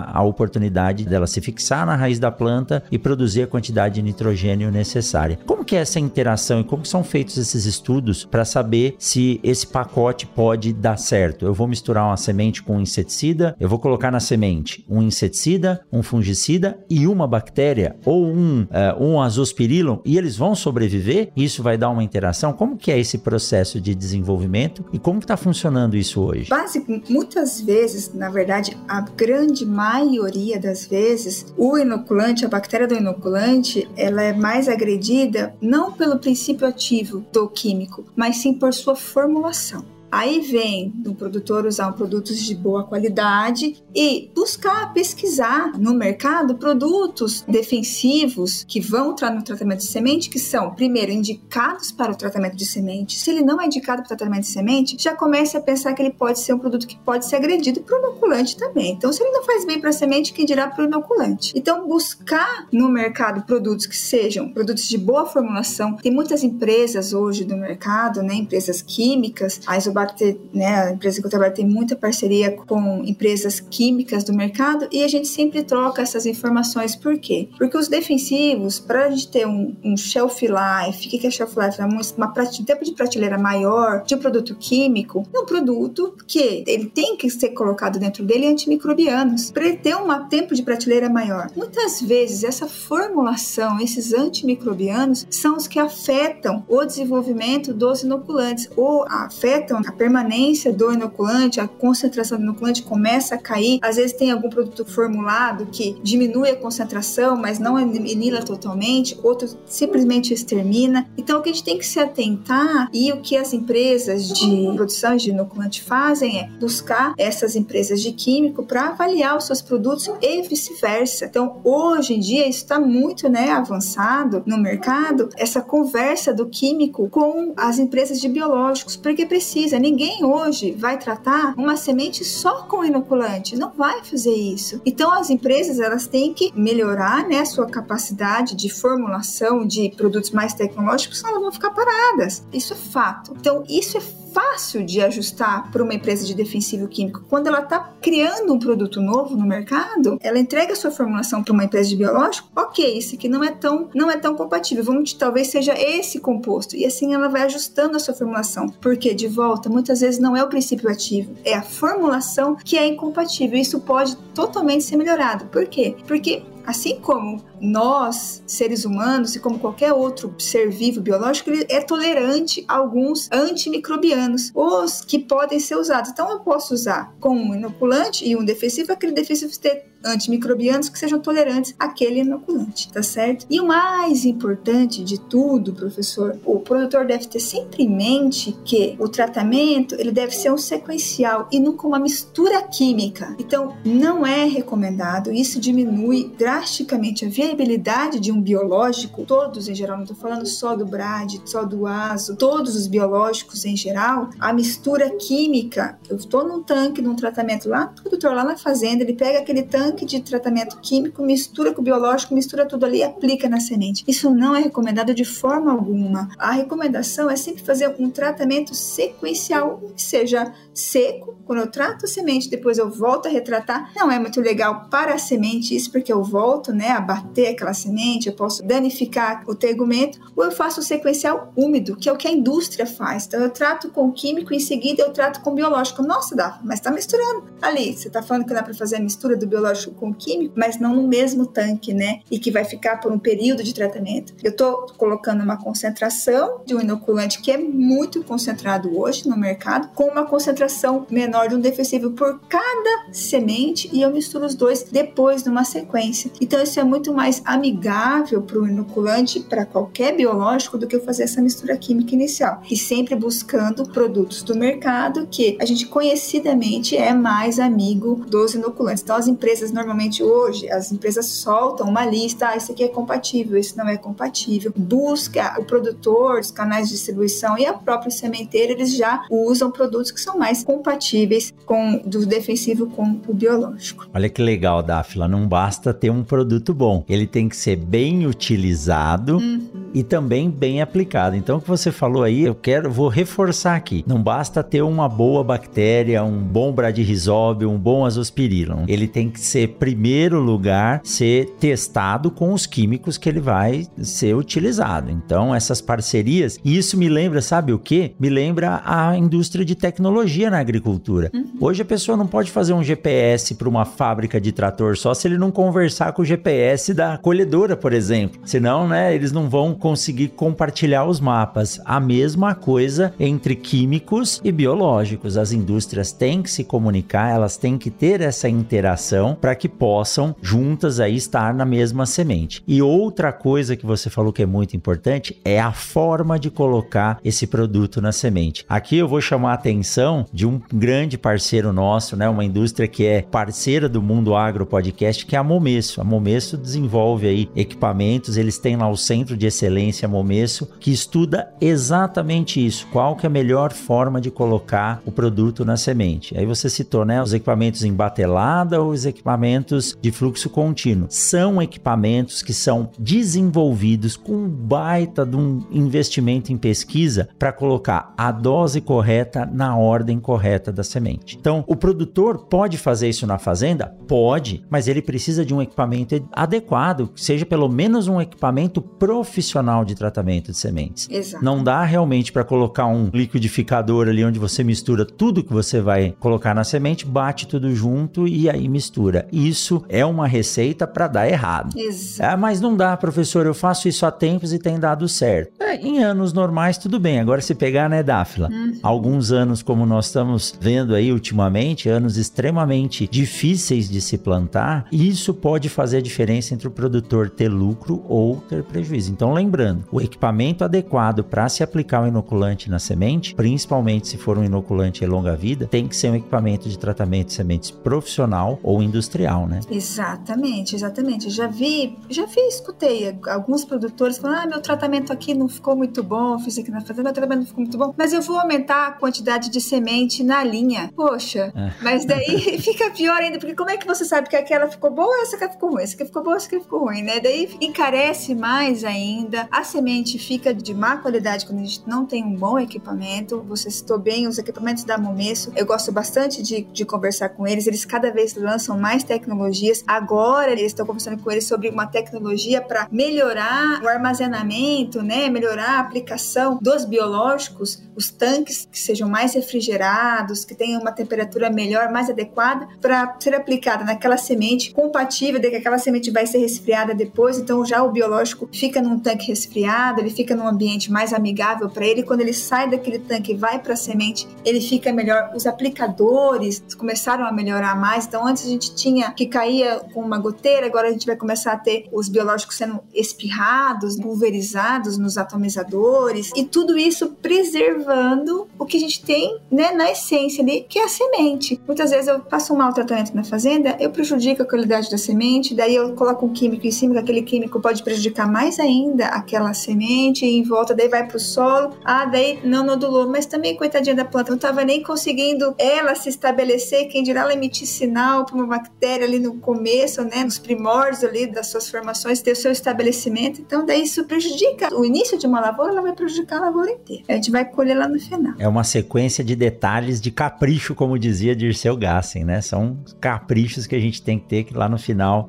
a oportunidade dela se fixar na raiz da planta e produzir a quantidade de nitrogênio necessária. Como que é essa interação e como são feitos esses estudos para saber se esse pacote pode dar certo? Eu vou misturar uma semente com um inseticida, eu vou colocar na semente um inseticida, um fungicida e uma bactéria ou um, uh, um azospirillum e eles vão sobreviver? Isso vai dar uma interação? Como que é esse processo de desenvolvimento e como está funcionando isso hoje?
Básico, muitas vezes, na verdade, a grande maioria das vezes, o inoculante, a bactéria do inoculante, ela é mais agredida não pelo princípio ativo do químico, mas sim por sua formulação. Aí vem do produtor usar produtos de boa qualidade e buscar pesquisar no mercado produtos defensivos que vão entrar no tratamento de semente, que são, primeiro, indicados para o tratamento de semente. Se ele não é indicado para o tratamento de semente, já comece a pensar que ele pode ser um produto que pode ser agredido para o inoculante também. Então, se ele não faz bem para a semente, quem dirá para o inoculante? Então, buscar no mercado produtos que sejam produtos de boa formulação. Tem muitas empresas hoje no mercado, né, empresas químicas, as Bacter, né, a empresa que eu trabalho tem muita parceria com empresas químicas do mercado e a gente sempre troca essas informações. Por quê? Porque os defensivos, para a gente ter um, um shelf life, o que é shelf life? É uma, uma um tempo de prateleira maior de um produto químico, é um produto que ele tem que ser colocado dentro dele antimicrobianos para ele ter um tempo de prateleira maior. Muitas vezes essa formulação, esses antimicrobianos, são os que afetam o desenvolvimento dos inoculantes ou afetam a permanência do inoculante, a concentração do inoculante começa a cair. Às vezes tem algum produto formulado que diminui a concentração, mas não anila totalmente, outro simplesmente extermina. Então o que a gente tem que se atentar e o que as empresas de produção de inoculante fazem é buscar essas empresas de químico para avaliar os seus produtos e vice-versa. Então hoje em dia está muito né, avançado no mercado essa conversa do químico com as empresas de biológicos, porque precisa Ninguém hoje vai tratar uma semente só com inoculante, não vai fazer isso. Então as empresas elas têm que melhorar né, sua capacidade de formulação de produtos mais tecnológicos, senão elas vão ficar paradas. Isso é fato. Então isso é fácil de ajustar para uma empresa de defensivo químico. Quando ela está criando um produto novo no mercado, ela entrega a sua formulação para uma empresa de biológico, ok, esse aqui não é tão não é tão compatível. Vamos talvez seja esse composto e assim ela vai ajustando a sua formulação, porque de volta muitas vezes não é o princípio ativo, é a formulação que é incompatível. Isso pode totalmente ser melhorado. Por quê? Porque assim como nós, seres humanos, e como qualquer outro ser vivo biológico, ele é tolerante a alguns antimicrobianos, os que podem ser usados. Então, eu posso usar com um inoculante e um defensivo, aquele defensivo ter antimicrobianos que sejam tolerantes àquele inoculante, tá certo? E o mais importante de tudo, professor, o produtor deve ter sempre em mente que o tratamento ele deve ser um sequencial e nunca uma mistura química. Então, não é recomendado, isso diminui drasticamente a viabilidade de um biológico, todos em geral, não estou falando só do BRAD, só do ASO, todos os biológicos em geral, a mistura química, eu estou num tanque, num tratamento lá, o produtor lá na fazenda, ele pega aquele tanque de tratamento químico, mistura com o biológico, mistura tudo ali e aplica na semente. Isso não é recomendado de forma alguma. A recomendação é sempre fazer um tratamento sequencial, que seja seco, quando eu trato a semente, depois eu volto a retratar. Não é muito legal para a semente isso, porque eu volto, né, a bater aquela semente, eu posso danificar o tegumento, ou eu faço o sequencial úmido, que é o que a indústria faz. Então eu trato com químico, em seguida eu trato com biológico. Nossa, dá, mas tá misturando. Ali, você tá falando que dá para fazer a mistura do biológico com químico, mas não no mesmo tanque, né? E que vai ficar por um período de tratamento. Eu estou colocando uma concentração de um inoculante que é muito concentrado hoje no mercado, com uma concentração menor de um defensivo por cada semente e eu misturo os dois depois numa sequência. Então isso é muito mais amigável para o inoculante, para qualquer biológico, do que fazer essa mistura química inicial. E sempre buscando produtos do mercado que a gente conhecidamente é mais amigo dos inoculantes. Então as empresas normalmente hoje, as empresas soltam uma lista, ah, esse aqui é compatível, esse não é compatível. Busca o produtor, os canais de distribuição e a própria sementeira, eles já usam produtos que são mais compatíveis com do defensivo com o biológico.
Olha que legal, Dáfila, não basta ter um produto bom, ele tem que ser bem utilizado uhum. e também bem aplicado. Então o que você falou aí, eu quero, vou reforçar aqui. Não basta ter uma boa bactéria, um bom bradyrhizóbio, um bom azospirillum. Ele tem que ser primeiro lugar ser testado com os químicos que ele vai ser utilizado. Então essas parcerias, e isso me lembra, sabe o que? Me lembra a indústria de tecnologia na agricultura. Uhum. Hoje a pessoa não pode fazer um GPS para uma fábrica de trator só se ele não conversar com o GPS da colhedora, por exemplo. Senão, né, eles não vão conseguir compartilhar os mapas. A mesma coisa entre químicos e biológicos. As indústrias têm que se comunicar, elas têm que ter essa interação para que possam juntas aí estar na mesma semente. E outra coisa que você falou que é muito importante é a forma de colocar esse produto na semente. Aqui eu vou chamar a atenção de um grande parceiro nosso, né, uma indústria que é parceira do Mundo Agro Podcast, que é a Momesso. A Momesso desenvolve aí equipamentos, eles têm lá o Centro de Excelência Momesso, que estuda exatamente isso, qual que é a melhor forma de colocar o produto na semente. Aí você citou, né, os equipamentos em batelada ou os equipamentos de fluxo contínuo. São equipamentos que são desenvolvidos com baita de um investimento em pesquisa para colocar a dose correta na ordem correta da semente. Então, o produtor pode fazer isso na fazenda? Pode, mas ele precisa de um equipamento adequado, seja pelo menos um equipamento profissional de tratamento de sementes. Exato. Não dá realmente para colocar um liquidificador ali onde você mistura tudo que você vai colocar na semente, bate tudo junto e aí mistura. Isso é uma receita para dar errado. Exato. É, mas não dá, professor, eu faço isso há tempos e tem dado certo. É, em anos normais tudo bem. Agora se pegar, né, Dáfila, uhum. alguns anos como nós estamos vendo aí ultimamente, anos extremamente difíceis de se plantar, isso pode fazer a diferença entre o produtor ter lucro ou ter prejuízo. Então, lembrando, o equipamento adequado para se aplicar o inoculante na semente, principalmente se for um inoculante de longa vida, tem que ser um equipamento de tratamento de sementes profissional ou industrial, né?
Exatamente, exatamente. Já vi, já vi, escutei alguns produtores falando: ah, meu tratamento aqui não ficou muito bom, fiz aqui na fazenda, meu tratamento não ficou muito bom, mas eu vou aumentar a quantidade de semente na linha. Poxa, é. mas daí [laughs] fica pior ainda, porque como é que você sabe que aquela ficou boa, essa aqui ficou ruim, essa aqui ficou boa, essa aqui ficou ruim, né? Daí encarece mais ainda, a semente fica de má qualidade quando a gente não tem um bom equipamento. Você citou bem os equipamentos da Momesso, eu gosto bastante de, de conversar com eles, eles cada vez lançam mais tecnologias. Agora eles estão conversando com eles sobre uma tecnologia para melhorar o armazenamento, né? Melhorar a aplicação dos biológicos, os tanques que sejam mais refrigerados, que tenham uma temperatura melhor, mais adequada para ser aplicada naquela semente compatível de que aquela semente vai ser resfriada depois. Então já o biológico fica num tanque resfriado, ele fica num ambiente mais amigável para ele. Quando ele sai daquele tanque e vai para a semente, ele fica melhor. Os aplicadores começaram a melhorar mais. Então antes a gente tinha que caía com uma goteira, agora a gente vai começar a ter os biológicos sendo espirrados, pulverizados nos atomizadores e tudo isso preservando o que a gente tem, né, na essência ali, que é a semente. Muitas vezes eu passo um mau tratamento na fazenda, eu prejudico a qualidade da semente, daí eu coloco um químico em cima, que aquele químico pode prejudicar mais ainda aquela semente em volta, daí vai pro solo, ah, daí não nodulou, mas também coitadinha da planta, não tava nem conseguindo ela se estabelecer, quem dirá ela emitir sinal para uma bactéria ali no começo, né, nos primórdios ali das suas formações, ter o seu estabelecimento, então daí isso prejudica o início de uma lavoura, ela vai prejudicar a lavoura inteira. A gente vai colher lá no final.
É uma sequência de detalhes de capricho, como dizia Dirceu Gassen, né? São caprichos que a gente tem que ter que lá no final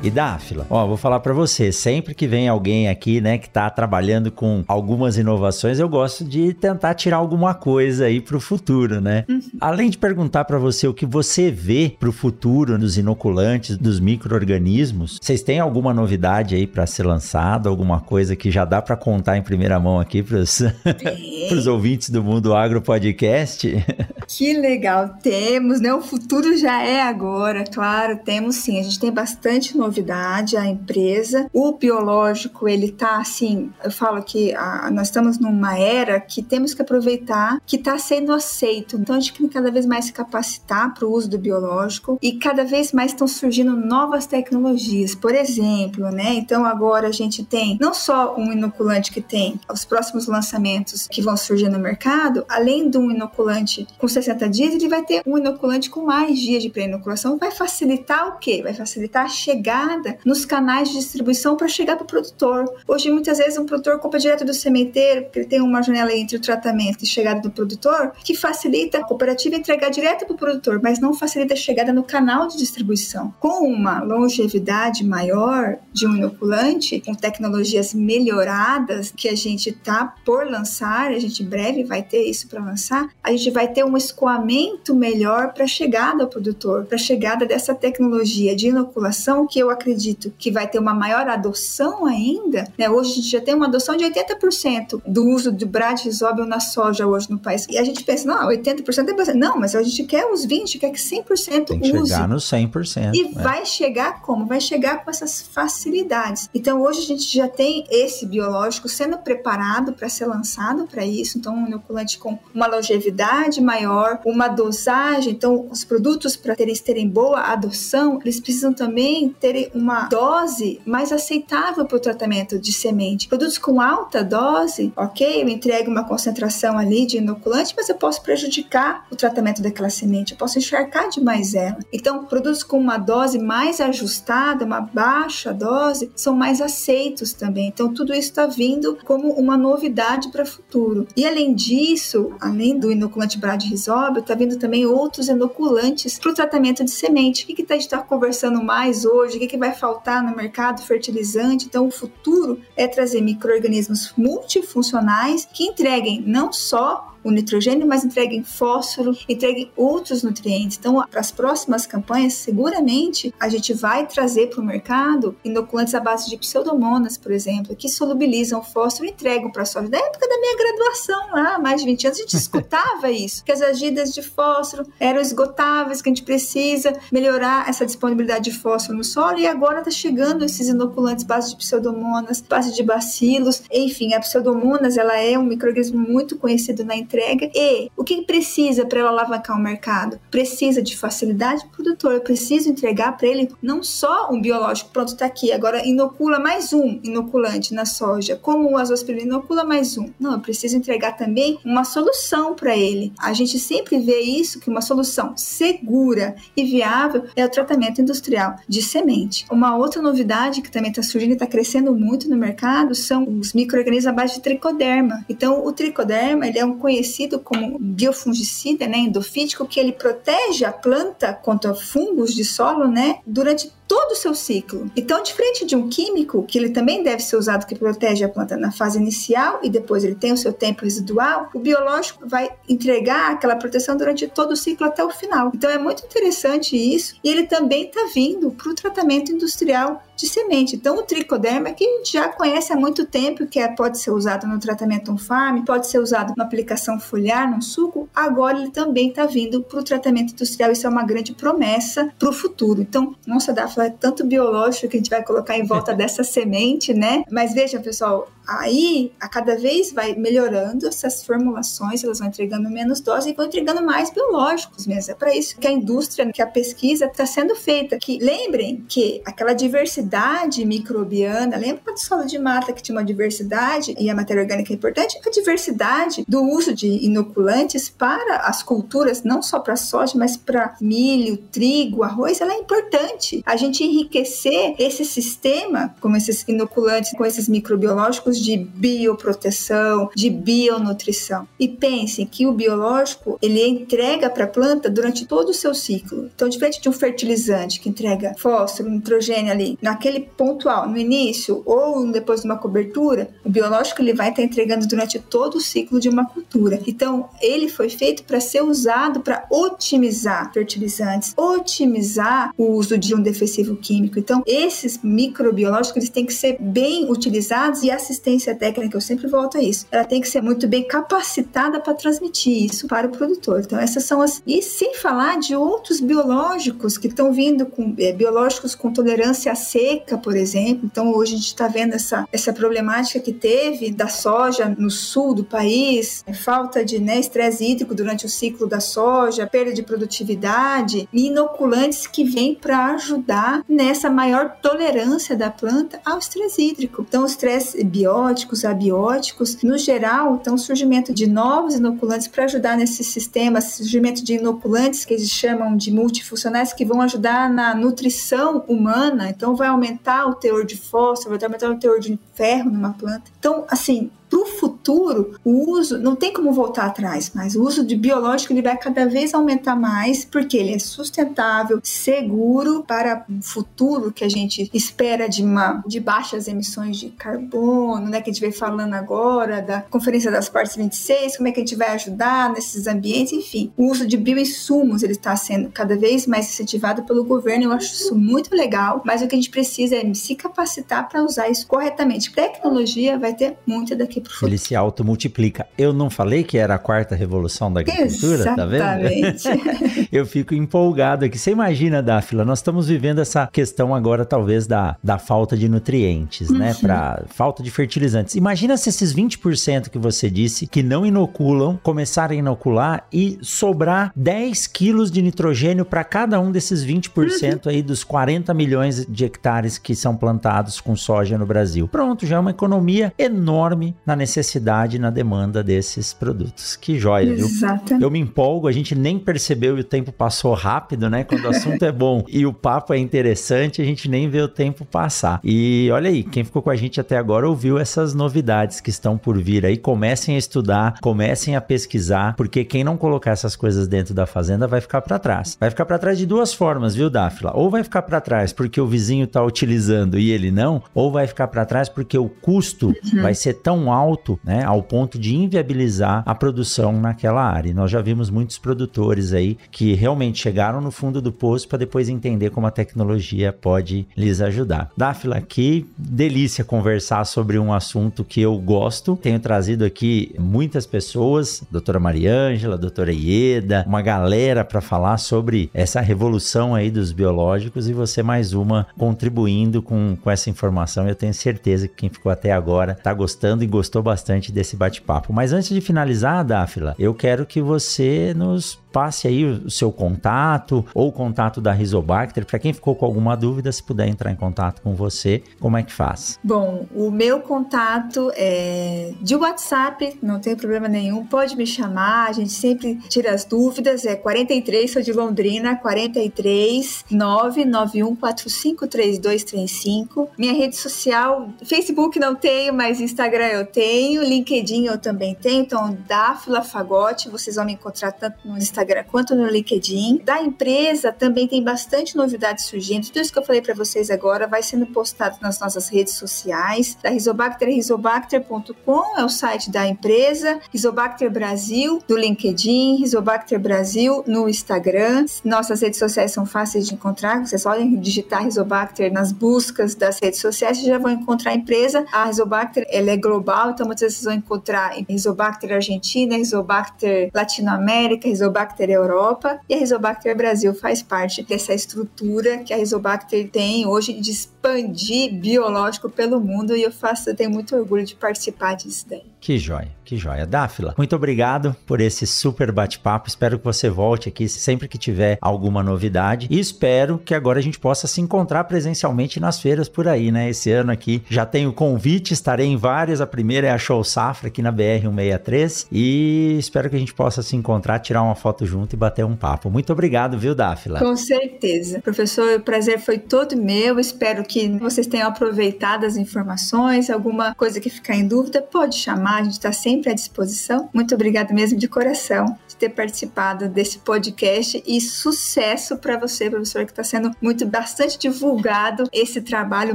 E
Dáfila, ó, vou falar para você, sempre que vem alguém aqui, né, que tá trabalhando com algumas inovações, eu gosto de tentar tirar alguma coisa aí pro futuro, né? Uhum. Além de perguntar para você o que você vê pro futuro dos inoculantes, dos micro-organismos, vocês têm alguma novidade aí para ser lançada, alguma coisa que já dá para contar em primeira mão aqui pros, [laughs] pros ouvintes do Mundo Agro Podcast? [laughs]
Que legal, temos, né? O futuro já é agora, claro, temos sim. A gente tem bastante novidade, a empresa. O biológico, ele tá assim, eu falo que a, nós estamos numa era que temos que aproveitar que está sendo aceito. Então a gente tem que cada vez mais se capacitar para o uso do biológico e cada vez mais estão surgindo novas tecnologias. Por exemplo, né? Então agora a gente tem não só um inoculante que tem os próximos lançamentos que vão surgir no mercado, além de um inoculante com 60 dias, ele vai ter um inoculante com mais dias de pré-inoculação. Vai facilitar o quê? Vai facilitar a chegada nos canais de distribuição para chegar para o produtor. Hoje, muitas vezes, um produtor compra direto do sementeiro, porque ele tem uma janela entre o tratamento e chegada do produtor, que facilita a cooperativa entregar direto para o produtor, mas não facilita a chegada no canal de distribuição. Com uma longevidade maior de um inoculante, com tecnologias melhoradas que a gente está por lançar, a gente breve vai ter isso para lançar, a gente vai ter um escoamento melhor para a chegada ao produtor, para a chegada dessa tecnologia de inoculação, que eu acredito que vai ter uma maior adoção ainda. Né? Hoje a gente já tem uma adoção de 80% do uso do Brad Rizobium na soja hoje no país. E a gente pensa, não, 80% é bastante. Não, mas a gente quer os 20%, quer que 100%
tem que
use.
chegar no 100%.
E é. vai chegar como? Vai chegar com essas facilidades. Então hoje a gente já tem esse biológico sendo preparado para ser lançado para isso. Então um inoculante com uma longevidade maior, uma dosagem. Então os produtos para terem, terem boa adoção, eles precisam também ter uma dose mais aceitável para o tratamento de semente. Produtos com alta dose, ok, eu entrego uma concentração ali de inoculante, mas eu posso prejudicar o tratamento daquela semente, eu posso encharcar demais ela. Então, produtos com uma dose mais ajustada, uma baixa dose, são mais aceitos também. Então, tudo isso está vindo como uma novidade para o futuro. E além disso, além do inoculante Brad Rhizobium, está vindo também outros inoculantes para o tratamento de semente. O que, que a gente está conversando mais hoje? O que, que vai faltar no mercado fertilizante? Então, o futuro é trazer micro-organismos multifuncionais que entreguem não só o nitrogênio, mas entreguem fósforo, entreguem outros nutrientes. Então, para as próximas campanhas, seguramente a gente vai trazer para o mercado inoculantes à base de pseudomonas, por exemplo, que solubilizam fósforo e entregam para a soja. Da época da minha graduação lá, mais de 20 anos, a gente [laughs] escutava isso, que as agidas de fósforo eram esgotáveis, que a gente precisa melhorar essa disponibilidade de fósforo no solo e agora está chegando esses inoculantes base de pseudomonas, base de bacilos, enfim, a pseudomonas ela é um microorganismo muito conhecido na entrega e o que precisa para ela alavancar o mercado? Precisa de facilidade do produtor, eu preciso entregar para ele não só um biológico, pronto, está aqui, agora inocula mais um inoculante na soja, como o azospirina inocula mais um. Não, eu preciso entregar também uma solução para ele. A gente sempre vê isso, que uma solução segura e viável é o tratamento industrial de semente. Uma outra novidade que também está surgindo e está crescendo muito no mercado são os micro-organismos à base de tricoderma. Então, o tricoderma ele é um conhecido conhecido como biofungicida, né, endofítico, que ele protege a planta contra fungos de solo, né, durante todo o seu ciclo. Então, diferente de um químico, que ele também deve ser usado que protege a planta na fase inicial e depois ele tem o seu tempo residual, o biológico vai entregar aquela proteção durante todo o ciclo até o final. Então, é muito interessante isso e ele também está vindo para o tratamento industrial de semente. Então, o tricoderma, que a gente já conhece há muito tempo, que é, pode ser usado no tratamento on-farm, pode ser usado na aplicação foliar, no suco, agora ele também está vindo para o tratamento industrial. Isso é uma grande promessa para o futuro. Então, nossa, Daphne, é tanto biológico que a gente vai colocar em volta [laughs] dessa semente, né? Mas veja, pessoal, aí a cada vez vai melhorando essas formulações, elas vão entregando menos dose e vão entregando mais biológicos mesmo. É para isso que a indústria, que a pesquisa está sendo feita. Que lembrem que aquela diversidade microbiana, lembra do solo de mata que tinha uma diversidade e a matéria orgânica é importante? A diversidade do uso de inoculantes para as culturas, não só para soja, mas para milho, trigo, arroz, ela é importante. A gente enriquecer esse sistema com esses inoculantes, com esses microbiológicos princípios de bioproteção, de bionutrição. E pensem que o biológico, ele entrega para a planta durante todo o seu ciclo. Então, diferente de um fertilizante que entrega fósforo, nitrogênio ali naquele pontual, no início ou depois de uma cobertura, o biológico ele vai estar entregando durante todo o ciclo de uma cultura. Então, ele foi feito para ser usado para otimizar fertilizantes, otimizar o uso de um defensivo químico. Então, esses microbiológicos eles têm que ser bem utilizados e a assistência técnica, eu sempre volto a isso, ela tem que ser muito bem capacitada para transmitir isso para o produtor. Então, essas são as. E sem falar de outros biológicos que estão vindo com é, biológicos com tolerância à seca, por exemplo. Então, hoje a gente está vendo essa, essa problemática que teve da soja no sul do país, é, falta de né, estresse hídrico durante o ciclo da soja, perda de produtividade, inoculantes que vêm para ajudar nessa maior tolerância da planta ao estresse hídrico. Então, os estresse bióticos, abióticos, no geral, então, o surgimento de novos inoculantes para ajudar nesse sistema, surgimento de inoculantes que eles chamam de multifuncionais, que vão ajudar na nutrição humana, então vai aumentar o teor de fósforo, vai aumentar o teor de ferro numa planta. Então, assim, para o futuro, o uso não tem como voltar atrás, mas o uso de biológico ele vai cada vez aumentar mais porque ele é sustentável, seguro para o futuro que a gente espera de uma de baixas emissões de carbono, né, que a gente vem falando agora da Conferência das Partes 26, como é que a gente vai ajudar nesses ambientes, enfim. O uso de bioinsumos ele está sendo cada vez mais incentivado pelo governo, eu acho isso muito legal, mas o que a gente precisa é se capacitar para usar isso corretamente. Tecnologia vai ter muita daqui aqui pro
futuro. Ele se automultiplica. Eu não falei que era a quarta revolução da agricultura,
Exatamente.
tá vendo? [laughs] Eu fico empolgado aqui. Você imagina, Dáfila, nós estamos vivendo essa questão agora, talvez, da, da falta de nutrientes, né? uhum. né? Pra falta de fertilizantes. Imagina se esses 20% que você disse que não inoculam, começarem a inocular e sobrar 10 quilos de nitrogênio para cada um desses 20% uhum. aí dos 40 milhões de hectares que são plantados com soja no Brasil. Pronto, já é uma economia enorme na necessidade e na demanda desses produtos. Que joia, viu? Exato. Eu me empolgo, a gente nem percebeu e o tempo passou rápido, né? Quando o assunto é bom e o papo é interessante, a gente nem vê o tempo passar. E olha aí, quem ficou com a gente até agora ouviu essas novidades que estão por vir aí. Comecem a estudar, comecem a pesquisar, porque quem não colocar essas coisas dentro da fazenda vai ficar para trás. Vai ficar para trás de duas formas, viu, Dáfila? Ou vai ficar para trás porque o vizinho está utilizando e ele não, ou vai ficar para trás porque o custo uhum. vai ser tão alto alto, né, ao ponto de inviabilizar a produção naquela área. E nós já vimos muitos produtores aí que realmente chegaram no fundo do poço para depois entender como a tecnologia pode lhes ajudar. Dáfila, que delícia conversar sobre um assunto que eu gosto. Tenho trazido aqui muitas pessoas, doutora Mariângela, doutora Ieda, uma galera para falar sobre essa revolução aí dos biológicos e você mais uma contribuindo com, com essa informação. Eu tenho certeza que quem ficou até agora está gostando e gostou bastante desse bate-papo. Mas antes de finalizar, Dáfila, eu quero que você nos passe aí o seu contato ou o contato da Rizobacter. Para quem ficou com alguma dúvida, se puder entrar em contato com você, como é que faz?
Bom, o meu contato é de WhatsApp, não tem problema nenhum, pode me chamar, a gente sempre tira as dúvidas, é 43, sou de Londrina, 43 991453235. Minha rede social, Facebook não tenho, mas Instagram eu tenho, LinkedIn eu também tenho, então Dáfila Fagote, vocês vão me encontrar tanto no Instagram Instagram quanto no LinkedIn. Da empresa também tem bastante novidades surgindo. Tudo isso que eu falei para vocês agora vai sendo postado nas nossas redes sociais. Da Rizobacter, rizobacter.com é o site da empresa. Rizobacter Brasil do LinkedIn, Rizobacter Brasil no Instagram. Nossas redes sociais são fáceis de encontrar. Vocês podem digitar Rizobacter nas buscas das redes sociais e já vão encontrar a empresa. A Rizobacter ela é global, então vocês vão encontrar Rizobacter Argentina, Rizobacter Latinoamérica, Rizobacter Rizobacter Europa e a Rizobacter Brasil faz parte dessa estrutura que a Rizobacter tem hoje de expandir biológico pelo mundo e eu faço, eu tenho muito orgulho de participar disso daí.
Que joia, que joia. Dáfila, muito obrigado por esse super bate-papo. Espero que você volte aqui sempre que tiver alguma novidade. E espero que agora a gente possa se encontrar presencialmente nas feiras por aí, né? Esse ano aqui já tenho convite, estarei em várias. A primeira é a Show Safra aqui na BR-163. E espero que a gente possa se encontrar, tirar uma foto junto e bater um papo. Muito obrigado, viu, Dáfila?
Com certeza. Professor, o prazer foi todo meu. Espero que vocês tenham aproveitado as informações. Alguma coisa que ficar em dúvida, pode chamar chamar, a gente está sempre à disposição. Muito obrigada mesmo de coração de ter participado desse podcast e sucesso para você, professor, que está sendo muito bastante divulgado esse trabalho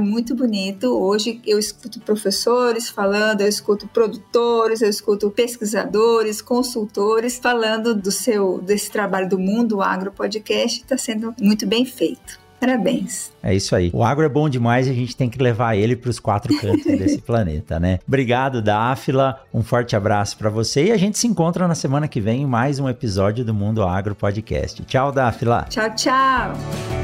muito bonito. Hoje eu escuto professores falando, eu escuto produtores, eu escuto pesquisadores, consultores falando do seu desse trabalho do Mundo Agro Podcast, está sendo muito bem feito. Parabéns.
É isso aí. O agro é bom demais e a gente tem que levar ele para os quatro cantos [laughs] desse planeta, né? Obrigado, Dáfila. Um forte abraço para você e a gente se encontra na semana que vem em mais um episódio do Mundo Agro Podcast. Tchau, Dáfila.
Tchau, tchau.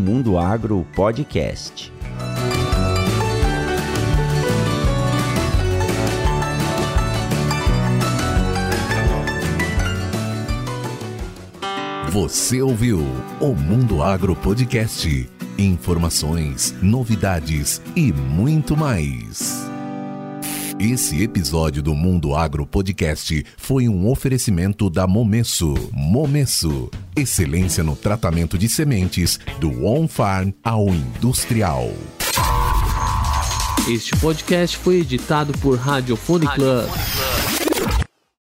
Mundo Agro Podcast.
Você ouviu o Mundo Agro Podcast. Informações, novidades e muito mais. Esse episódio do Mundo Agro Podcast foi um oferecimento da Momesso. Momesso, excelência no tratamento de sementes do on-farm ao industrial.
Este podcast foi editado por Radiofone Club.